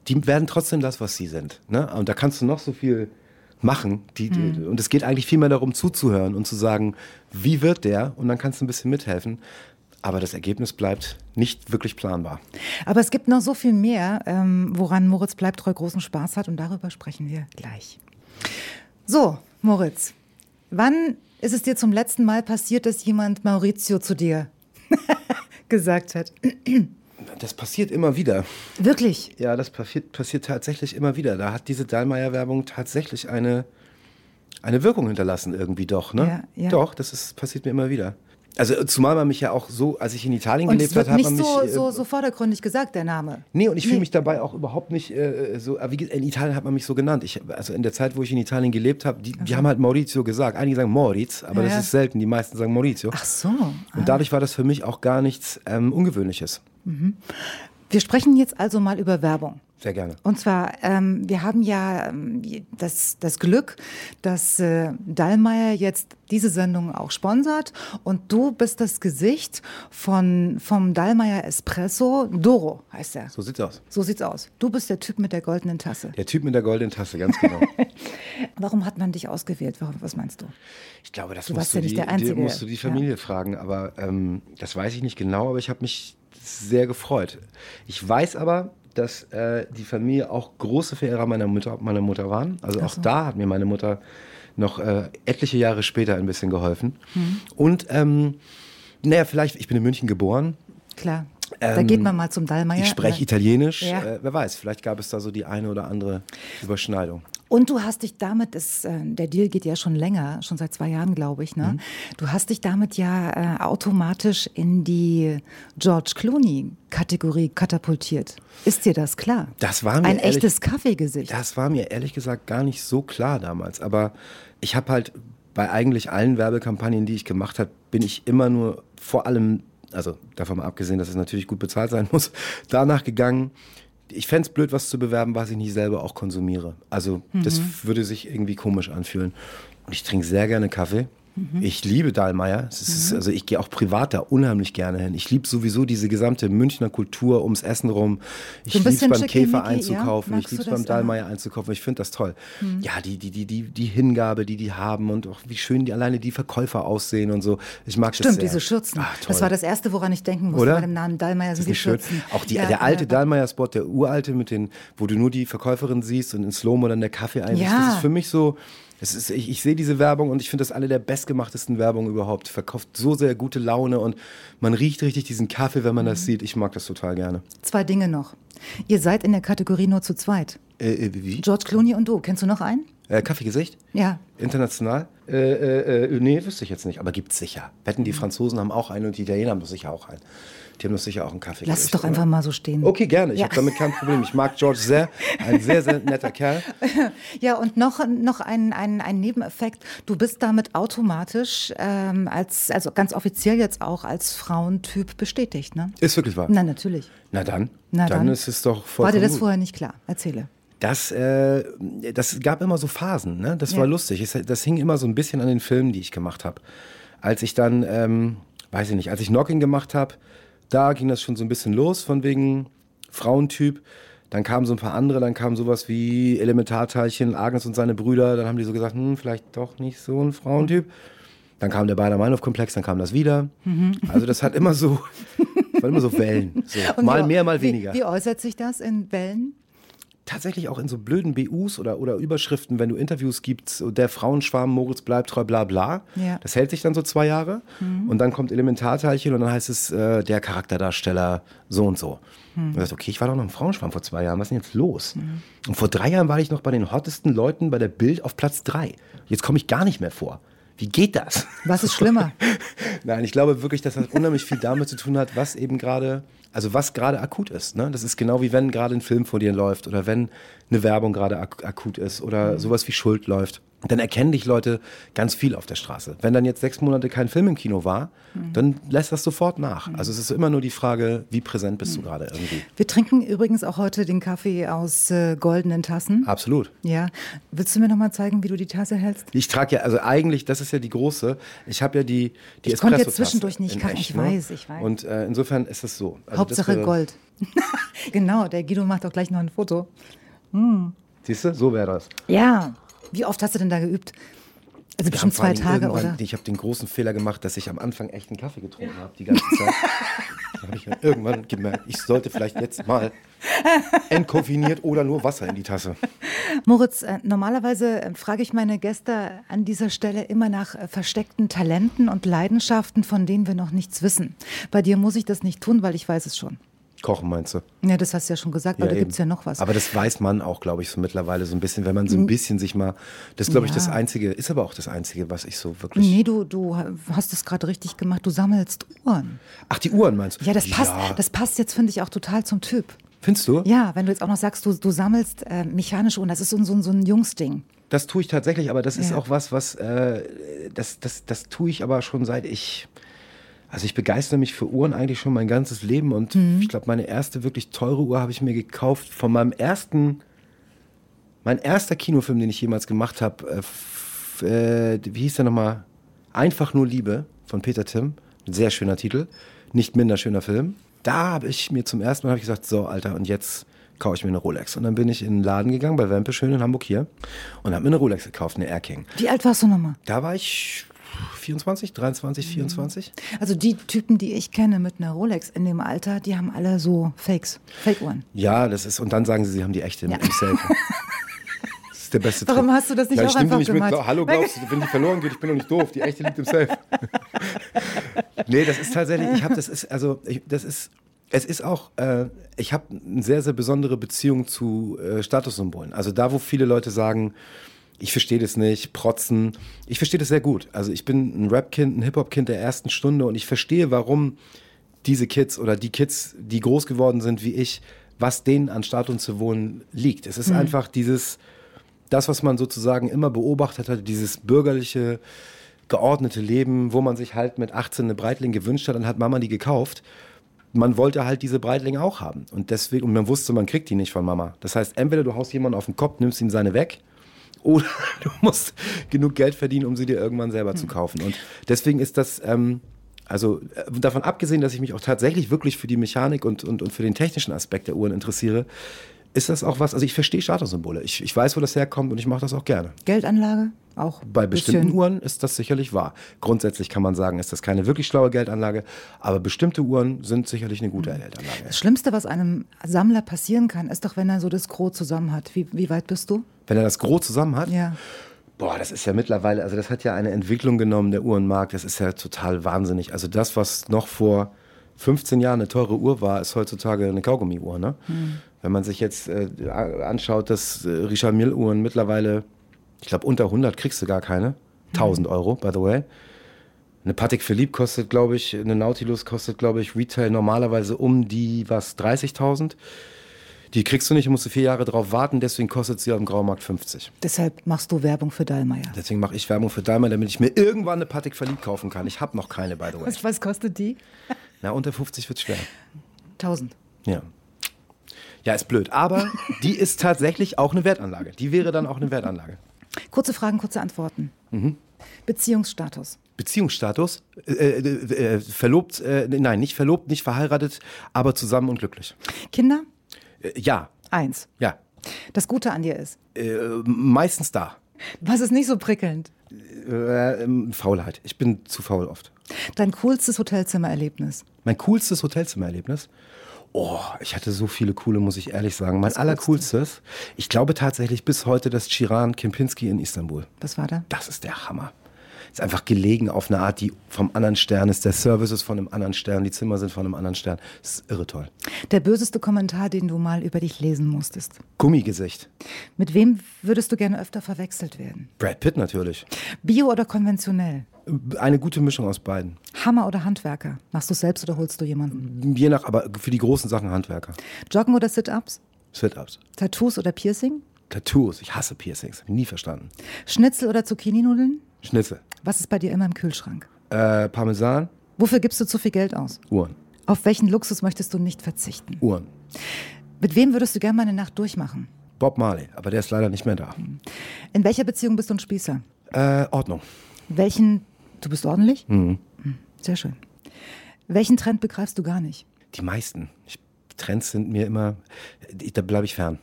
Die werden trotzdem das, was sie sind. Ne? Und da kannst du noch so viel machen. Die, die, Und es geht eigentlich viel mehr darum, zuzuhören und zu sagen, wie wird der? Und dann kannst du ein bisschen mithelfen. Aber das Ergebnis bleibt nicht wirklich planbar. Aber es gibt noch so viel mehr, ähm, woran Moritz Bleibtreu großen Spaß hat und darüber sprechen wir gleich. So, Moritz, wann ist es dir zum letzten Mal passiert, dass jemand Maurizio zu dir gesagt hat? Das passiert immer wieder. Wirklich? Ja, das passiert, passiert tatsächlich immer wieder. Da hat diese Dallmayr-Werbung tatsächlich eine, eine Wirkung hinterlassen, irgendwie doch. Ne? Ja, ja. Doch, das ist, passiert mir immer wieder. Also zumal man mich ja auch so, als ich in Italien Und gelebt habe, hat man mich. so, äh, so, so vordergründig gesagt, der Name. Nee, und ich fühle Nee. mich dabei auch überhaupt nicht äh, so. aber Wie, gesagt, in Italien hat man mich so genannt. Ich, also in der Zeit, wo ich in Italien gelebt habe, die, die haben halt Maurizio gesagt. Einige sagen Moritz, aber Ja, das ist selten. Die meisten sagen Maurizio. Ach so. Und dadurch war das für mich auch gar nichts ähm, Ungewöhnliches. Wir sprechen jetzt also mal über Werbung. Sehr gerne. Und zwar, ähm, wir haben ja ähm, das, das Glück, dass äh, Dallmayr jetzt diese Sendung auch sponsert und du bist das Gesicht von, vom Dallmayr Espresso. Doro heißt er. So sieht's aus. So sieht's aus. Du bist der Typ mit der goldenen Tasse. Der Typ mit der goldenen Tasse, ganz genau. Warum hat man dich ausgewählt? Warum, was meinst du? Ich glaube, das Du musst du, ja nicht die, der Einzige. die, musst du die Familie fragen, aber ähm, das weiß ich nicht genau, aber ich habe mich sehr gefreut. Ich weiß aber, dass äh, die Familie auch große Verehrer meiner Mutter, meiner Mutter waren. Also auch so. da hat mir meine Mutter noch äh, etliche Jahre später ein bisschen geholfen. Mhm. Und ähm, naja, vielleicht, ich bin in München geboren. Klar. Da Ähm, geht man mal zum Dallmayr. Ich spreche. Italienisch. Ja. Äh, wer weiß, vielleicht gab es da so die eine oder andere Überschneidung. Und du hast dich damit, das, äh, der Deal geht ja schon länger, schon seit zwei Jahren, glaube ich, ne? Mhm. Du hast dich damit ja äh, automatisch in die George Clooney-Kategorie katapultiert. Ist dir das klar? Das war mir ein ehrlich, echtes Kaffeegesicht. Das war mir ehrlich gesagt gar nicht so klar damals. Aber ich habe halt bei eigentlich allen Werbekampagnen, die ich gemacht habe, bin ich immer nur vor allem, also davon mal abgesehen, dass es natürlich gut bezahlt sein muss, danach gegangen ich fände es blöd, was zu bewerben, was ich nicht selber auch konsumiere. Also mhm. das würde sich irgendwie komisch anfühlen. Und ich trinke sehr gerne Kaffee. Mhm. Ich liebe Dahlmeier. Ist, mhm. also ich gehe auch privat da unheimlich gerne hin. Ich liebe sowieso diese gesamte Münchner Kultur ums Essen rum. Ich liebe es beim Käfer einzukaufen. Ja? Ich liebe es beim Dahlmeier einzukaufen. Ich finde das toll. Mhm. Ja, die, die, die, die, die Hingabe, die die haben und auch wie schön die alleine die Verkäufer aussehen und so. Ich mag Stimmt, das sehr. diese Schürzen. Ach, das war das Erste, woran ich denken musste Oder? bei dem Namen Dahlmeier sind die Schürzen. Auch die, ja, der alte. Dahlmeier-Spot, der uralte, mit den, wo du nur die Verkäuferin siehst und in Slow-Mo dann der Kaffee einwischt. Ja. Das ist für mich so ist, ich, ich sehe diese Werbung und ich finde das eine der bestgemachtesten Werbungen überhaupt. Verkauft so sehr gute Laune und man riecht richtig diesen Kaffee, wenn man mhm. das sieht. Ich mag das total gerne. Zwei Dinge noch. Ihr seid in der Kategorie nur zu zweit. Äh, äh wie? George Clooney und du. Kennst du noch einen? Äh, Kaffeegesicht? Ja. International? Äh, äh, äh, nee, wüsste ich jetzt nicht, aber gibt es sicher. Wetten, die Franzosen haben auch einen und die Italiener haben doch sicher auch einen. Die haben doch sicher auch einen Kaffee. Lass es doch einfach mal so stehen. Okay, gerne. Ich ja. habe damit kein Problem. Ich mag George sehr. Ein sehr, sehr netter Kerl. Ja, und noch, noch ein, ein, ein Nebeneffekt. Du bist damit automatisch ähm, als, also ganz offiziell jetzt auch als Frauentyp bestätigt, ne? Ist wirklich wahr? Na, natürlich. Na dann. Na dann, dann ist es doch voll. War dir das vorher nicht klar? Erzähle. Das, äh, das gab immer so Phasen, ne? Das ja. war lustig. Das hing immer so ein bisschen an den Filmen, die ich gemacht habe. Als ich dann, ähm, weiß ich nicht, als ich Knocking gemacht habe, da ging das schon so ein bisschen los, von wegen Frauentyp. Dann kamen so ein paar andere, dann kam sowas wie Elementarteilchen, Agnes und seine Brüder. Dann haben die so gesagt, hm, vielleicht doch nicht so ein Frauentyp. Dann kam der Baader-Meinhof-Komplex, dann kam das wieder. Mhm. Also das hat immer so, war immer so Wellen. So. Mal mehr, mal weniger. Wie, wie äußert sich das in Wellen? Tatsächlich auch in so blöden BUs oder, oder Überschriften, wenn du Interviews gibst, der Frauenschwarm, Moritz bleibt treu, bla bla. Ja. Das hält sich dann so zwei Jahre. Mhm. Und dann kommt Elementarteilchen und dann heißt es, äh, der Charakterdarsteller so und so. Mhm. Und du sagst, okay, ich war doch noch im Frauenschwarm vor zwei Jahren, was ist denn jetzt los? Mhm. Und vor drei Jahren war ich noch bei den hottesten Leuten bei der Bild auf Platz drei. Jetzt komme ich gar nicht mehr vor. Wie geht das? Was ist schlimmer? Nein, ich glaube wirklich, dass das unheimlich viel damit zu tun hat, was eben gerade also was gerade akut ist. Ne? Das ist genau wie wenn gerade ein Film vor dir läuft oder wenn eine Werbung gerade ak akut ist oder mhm. sowas wie Schuld läuft dann erkennen dich Leute ganz viel auf der Straße. Wenn dann jetzt sechs Monate kein Film im Kino war, mhm. dann lässt das sofort nach. Mhm. Also es ist immer nur die Frage, wie präsent bist mhm. du gerade irgendwie. Wir trinken übrigens auch heute den Kaffee aus äh, goldenen Tassen. Absolut. Ja. Willst du mir noch mal zeigen, wie du die Tasse hältst? Ich trage ja, also eigentlich, das ist ja die große. Ich habe ja die, die Ich konnte jetzt zwischendurch nicht kacken. Ich ne? weiß, ich weiß. Und äh, insofern ist es so. Also Hauptsache Gold. genau, der Guido macht auch gleich noch ein Foto. Mm. Siehst du, so wäre das. Ja. Wie oft hast du denn da geübt? Also bestimmt zwei Tage, oder? Ich habe den großen Fehler gemacht, dass ich am Anfang echt einen Kaffee getrunken habe, die ganze Zeit. da habe ich irgendwann gemerkt, ich sollte vielleicht jetzt mal entkoffiniert oder nur Wasser in die Tasse. Moritz, äh, normalerweise äh, frage ich meine Gäste an dieser Stelle immer nach äh, versteckten Talenten und Leidenschaften, von denen wir noch nichts wissen. Bei dir muss ich das nicht tun, weil ich weiß es schon. Kochen meinst du? Ja, das hast du ja schon gesagt, ja, aber da gibt es ja noch was. Aber das weiß man auch, glaube ich, so mittlerweile so ein bisschen, wenn man so ein bisschen sich mal. Das ist, glaube ja. ich, das Einzige, ist aber auch das Einzige, was ich so wirklich. Nee, du, du hast es gerade richtig gemacht, du sammelst Uhren. Ach, die Uhren meinst du? Ja, das passt, ja. Das passt jetzt, finde ich, auch total zum Typ. Findest du? Ja, wenn du jetzt auch noch sagst, du, du sammelst äh, mechanische Uhren, das ist so, so, so ein Jungsding. Das tue ich tatsächlich, aber das ja. ist auch was, was, äh, das, das, das tue ich aber schon seit ich also ich begeister mich für Uhren eigentlich schon mein ganzes Leben und mhm. ich glaube, meine erste wirklich teure Uhr habe ich mir gekauft von meinem ersten, mein erster Kinofilm, den ich jemals gemacht habe. Äh, äh, wie hieß der nochmal? Einfach nur Liebe von Peter Tim. Sehr schöner Titel. Nicht minder schöner Film. Da habe ich mir zum ersten Mal ich gesagt, so Alter, und jetzt kaufe ich mir eine Rolex. Und dann bin ich in den Laden gegangen bei Wempe, schön in Hamburg hier, und habe mir eine Rolex gekauft, eine Air King. Wie alt warst du nochmal? Da war ich 24, 23, 24? Also die Typen, die ich kenne mit einer Rolex in dem Alter, die haben alle so Fakes, Fake-Uhren. Ja, das ist, und dann sagen sie, sie haben die echte ja. im Safe. Das ist der beste Warum Trick. hast du das nicht ja, auch einfach nicht gemacht? Mit, Hallo, glaubst du, wenn die verloren geht, ich bin doch nicht doof, die echte liegt im Safe. nee, das ist tatsächlich, ich habe, das ist, also, ich, das ist, Es ist auch, äh, ich habe eine sehr, sehr besondere Beziehung zu äh, Statussymbolen. Also da, wo viele Leute sagen, ich verstehe das nicht, protzen. Ich verstehe das sehr gut. Also ich bin ein Rap-Kind, ein Hip-Hop-Kind der ersten Stunde und ich verstehe, warum diese Kids oder die Kids, die groß geworden sind wie ich, was denen an Statussymbolen liegt. Es ist mhm. einfach dieses, das, was man sozusagen immer beobachtet hat, dieses bürgerliche, geordnete Leben, wo man sich halt mit 18 eine Breitling gewünscht hat, dann hat Mama die gekauft man wollte halt diese Breitlinge auch haben. Und deswegen, und man wusste, man kriegt die nicht von Mama. Das heißt, entweder du haust jemanden auf den Kopf, nimmst ihm seine weg, oder du musst genug Geld verdienen, um sie dir irgendwann selber hm. zu kaufen. Und deswegen ist das, ähm, also äh, davon abgesehen, dass ich mich auch tatsächlich wirklich für die Mechanik und, und, und für den technischen Aspekt der Uhren interessiere, ist das auch was, also ich verstehe Statussymbole. Ich, ich weiß, wo das herkommt und ich mache das auch gerne. Geldanlage? Auch Bei bestimmten Uhren ist das sicherlich wahr. Grundsätzlich kann man sagen, ist das keine wirklich schlaue Geldanlage, aber bestimmte Uhren sind sicherlich eine gute Geldanlage. Das Schlimmste, was einem Sammler passieren kann, ist doch, wenn er so das Gros zusammen hat. Wie, wie weit bist du? Wenn er das Gros zusammen hat? Ja. Boah, das ist ja mittlerweile, also das hat ja eine Entwicklung genommen, der Uhrenmarkt. Das ist ja total wahnsinnig. Also das, was noch vor 15 Jahren eine teure Uhr war, ist heutzutage eine Kaugummi-Uhr. Ne? Hm. Wenn man sich jetzt äh, anschaut, dass äh, Richard Mill-Uhren mittlerweile, ich glaube, unter 100 kriegst du gar keine. 1000 hm. Euro, by the way. Eine Patek Philippe kostet, glaube ich, eine Nautilus kostet, glaube ich, Retail normalerweise um die, was, 30.000. Die kriegst du nicht, musst du vier Jahre drauf warten, deswegen kostet sie dem Graumarkt 50. Deshalb machst du Werbung für Dallmayr. Deswegen mache ich Werbung für Dallmayr, damit ich mir irgendwann eine Patek Philippe kaufen kann. Ich habe noch keine, by the way. Was, was kostet die? Na, unter 50 wird schwer. 1000. Ja. Ja, ist blöd. Aber die ist tatsächlich auch eine Wertanlage. Die wäre dann auch eine Wertanlage. Kurze Fragen, kurze Antworten. Mhm. Beziehungsstatus. Beziehungsstatus? Äh, äh, äh, verlobt, äh, nein, nicht verlobt, nicht verheiratet, aber zusammen und glücklich. Kinder? Äh, ja. Eins. Ja. Das Gute an dir ist? Äh, meistens da. Was ist nicht so prickelnd? Ähm, Faulheit. Ich bin zu faul oft. Dein coolstes Hotelzimmererlebnis? Mein coolstes Hotelzimmererlebnis? Oh, ich hatte so viele coole, muss ich ehrlich sagen. Mein allercoolstes, ich glaube tatsächlich bis heute das Chiran Kempinski in Istanbul. Was war da? Das ist der Hammer. Ist einfach gelegen auf eine Art, die vom anderen Stern ist. Der Service ist von einem anderen Stern, die Zimmer sind von einem anderen Stern. Das ist irre toll. Der böseste Kommentar, den du mal über dich lesen musstest? Gummigesicht. Mit wem würdest du gerne öfter verwechselt werden? Brad Pitt natürlich. Bio oder konventionell? Eine gute Mischung aus beiden. Hammer oder Handwerker? Machst du selbst oder holst du jemanden? Je nach, aber für die großen Sachen Handwerker. Joggen oder Sit-Ups? Sit-Ups. Tattoos oder Piercing? Tattoos. Ich hasse Piercings. Nie verstanden. Schnitzel oder Zucchini-Nudeln? Schnitzel. Was ist bei dir immer im Kühlschrank? Äh, Parmesan. Wofür gibst du zu viel Geld aus? Uhren. Auf welchen Luxus möchtest du nicht verzichten? Uhren. Mit wem würdest du gerne mal eine Nacht durchmachen? Bob Marley, aber der ist leider nicht mehr da. In welcher Beziehung bist du ein Spießer? Äh, Ordnung. Welchen Du bist ordentlich? Mhm. Hm, sehr schön. Welchen Trend begreifst du gar nicht? Die meisten. Ich, Trends sind mir immer, da bleibe ich fern.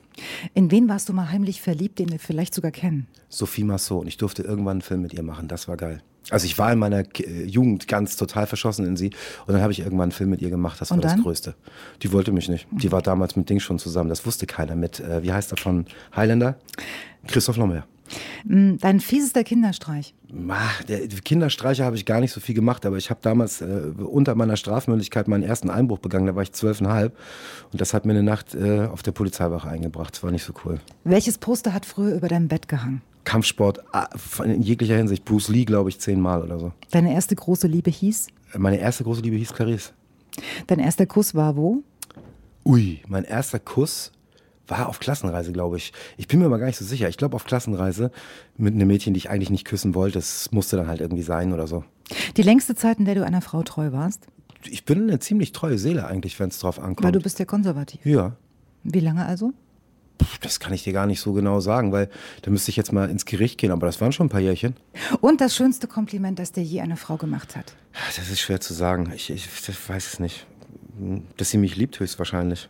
In wen warst du mal heimlich verliebt, den wir vielleicht sogar kennen? Sophie Massot. Und ich durfte irgendwann einen Film mit ihr machen. Das war geil. Also ich war in meiner äh, Jugend ganz total verschossen in sie. Und dann habe ich irgendwann einen Film mit ihr gemacht. Das war das Größte. Die wollte mich nicht. Die war damals mit Ding schon zusammen. Das wusste keiner. Mit, äh, wie heißt er von Highlander? Christoph Lommer. Mm, dein fiesester Kinderstreich? Ach, der Kinderstreiche habe ich gar nicht so viel gemacht, aber ich habe damals äh, unter meiner Strafmündigkeit meinen ersten Einbruch begangen, da war ich zwölfeinhalb und das hat mir eine Nacht äh, auf der Polizeiwache eingebracht, das war nicht so cool. Welches Poster hat früher über deinem Bett gehangen? Kampfsport ah, in jeglicher Hinsicht, Bruce Lee glaube ich zehnmal oder so. Deine erste große Liebe hieß? Meine erste große Liebe hieß Clarice. Dein erster Kuss war wo? Ui, mein erster Kuss war auf Klassenreise, glaube ich. Ich bin mir aber gar nicht so sicher. Ich glaube auf Klassenreise mit einem Mädchen, die ich eigentlich nicht küssen wollte. Das musste dann halt irgendwie sein oder so. Die längste Zeit, in der du einer Frau treu warst? Ich bin eine ziemlich treue Seele eigentlich, wenn es drauf ankommt. Weil du bist ja konservativ. Ja. Wie lange also? Das kann ich dir gar nicht so genau sagen, weil da müsste ich jetzt mal ins Gericht gehen, aber das waren schon ein paar Jährchen. Und das schönste Kompliment, das dir je eine Frau gemacht hat? Das ist schwer zu sagen. Ich, ich weiß es nicht. Dass sie mich liebt, höchstwahrscheinlich.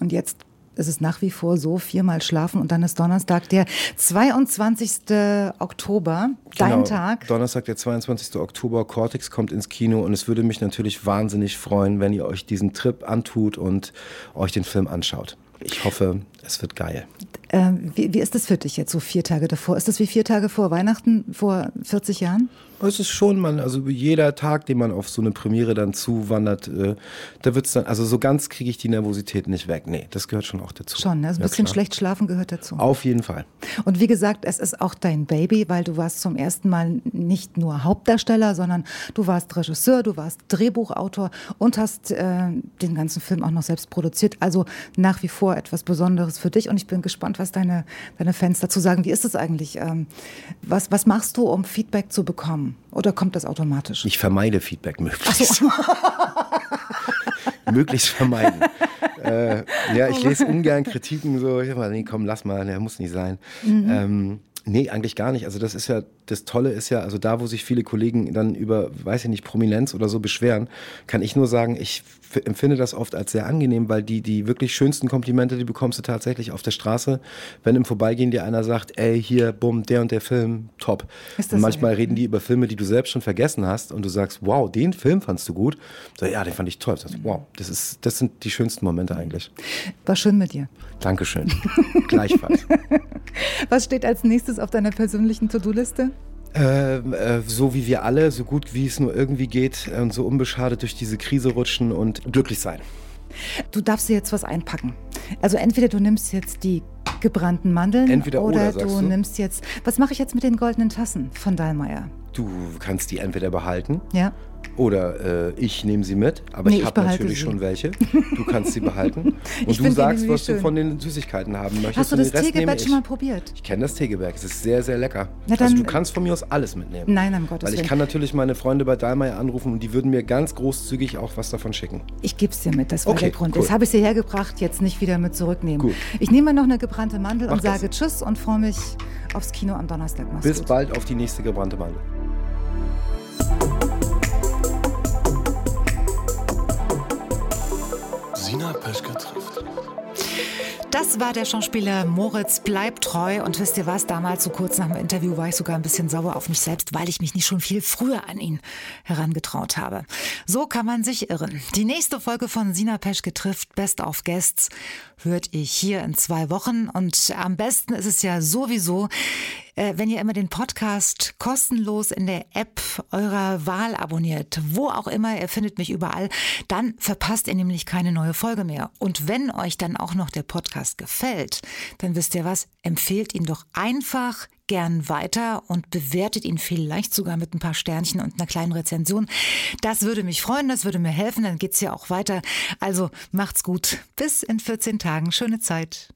Und jetzt es ist nach wie vor so, viermal schlafen und dann ist Donnerstag, der 22. Oktober, dein genau, Tag. Donnerstag, der 22. Oktober, Cortex kommt ins Kino und es würde mich natürlich wahnsinnig freuen, wenn ihr euch diesen Trip antut und euch den Film anschaut. Ich hoffe, es wird geil. Ähm, wie, wie ist das für dich jetzt so vier Tage davor? Ist das wie vier Tage vor Weihnachten vor 40 Jahren? Es ist schon, man, also jeder Tag, den man auf so eine Premiere dann zuwandert, äh, da wird es dann, also so ganz kriege ich die Nervosität nicht weg. Nee, das gehört schon auch dazu. Schon, ne? Also ein Ja, bisschen klar. schlecht schlafen gehört dazu. Auf jeden Fall. Und wie gesagt, es ist auch dein Baby, weil du warst zum ersten Mal nicht nur Hauptdarsteller, sondern du warst Regisseur, du warst Drehbuchautor und hast äh, den ganzen Film auch noch selbst produziert. Also nach wie vor etwas Besonderes für dich. Und ich bin gespannt, was deine, deine Fans dazu sagen. Wie ist es eigentlich? Ähm, was, was machst du, um Feedback zu bekommen? Oder kommt das automatisch? Ich vermeide Feedback möglichst. möglichst vermeiden. äh, ja, ich lese ungern Kritiken so, ich sag mal, nee, komm, lass mal, der muss nicht sein. Ähm, nee, eigentlich gar nicht. Also das ist ja, das Tolle ist ja, also da, wo sich viele Kollegen dann über, weiß ich nicht, Prominenz oder so beschweren, kann ich nur sagen, ich empfinde das oft als sehr angenehm, weil die, die wirklich schönsten Komplimente, die bekommst du tatsächlich auf der Straße, wenn im Vorbeigehen dir einer sagt, ey, hier, bumm, der und der Film, top. Und so, manchmal ja? reden die über Filme, die du selbst schon vergessen hast und du sagst, wow, den Film fandst du gut. So, ja, den fand ich toll. Sagst, wow, das, ist, das sind die schönsten Momente eigentlich. War schön mit dir. Dankeschön. Gleichfalls. Was steht als nächstes auf deiner persönlichen To-Do-Liste? Ähm, äh, so wie wir alle, so gut wie es nur irgendwie geht äh, und so unbeschadet durch diese Krise rutschen und glücklich sein. Du darfst dir jetzt was einpacken. Also entweder du nimmst jetzt die gebrannten Mandeln Entweder oder, oder, du du? nimmst jetzt. Was mache ich jetzt mit den goldenen Tassen von Dallmayr? Du kannst die entweder behalten Ja. Oder äh, ich nehme sie mit, aber Nee, ich habe natürlich sie. schon welche. Du kannst sie behalten und du sagst, was du schön. von den Süßigkeiten haben möchtest. Hast du das Teegebäck schon mal probiert? Ich kenne das Teegebäck, es ist sehr, sehr lecker. Na also dann- du kannst von mir aus alles mitnehmen. Nein, um Gottes Weil ich Willen. kann natürlich meine Freunde bei Dahlmeier anrufen und die würden mir ganz großzügig auch was davon schicken. Ich gebe es dir mit, das war Okay, der Grund. cool. Jetzt habe ich sie hergebracht, jetzt nicht wieder mit zurücknehmen. Gut. Ich nehme noch eine gebrannte Mandel Mach und das. sage Tschüss und freue mich aufs Kino am Donnerstag. Mach's Bis gut. bald auf die nächste gebrannte Mandel. Sina Peschke trifft. Das war der Schauspieler Moritz Bleibtreu. Und wisst ihr was? Damals, so kurz nach dem Interview, war ich sogar ein bisschen sauer auf mich selbst, weil ich mich nicht schon viel früher an ihn herangetraut habe. So kann man sich irren. Die nächste Folge von Sina Peschke trifft Best of Guests hört ihr hier in zwei Wochen. Und am besten ist es ja sowieso, wenn ihr immer den Podcast kostenlos in der App eurer Wahl abonniert, wo auch immer, ihr findet mich überall, dann verpasst ihr nämlich keine neue Folge mehr. Und wenn euch dann auch noch der Podcast gefällt, dann wisst ihr was, empfehlt ihn doch einfach gern weiter und bewertet ihn vielleicht sogar mit ein paar Sternchen und einer kleinen Rezension. Das würde mich freuen, das würde mir helfen, dann geht's ja auch weiter. Also macht's gut. Bis in 14 Tagen. Schöne Zeit.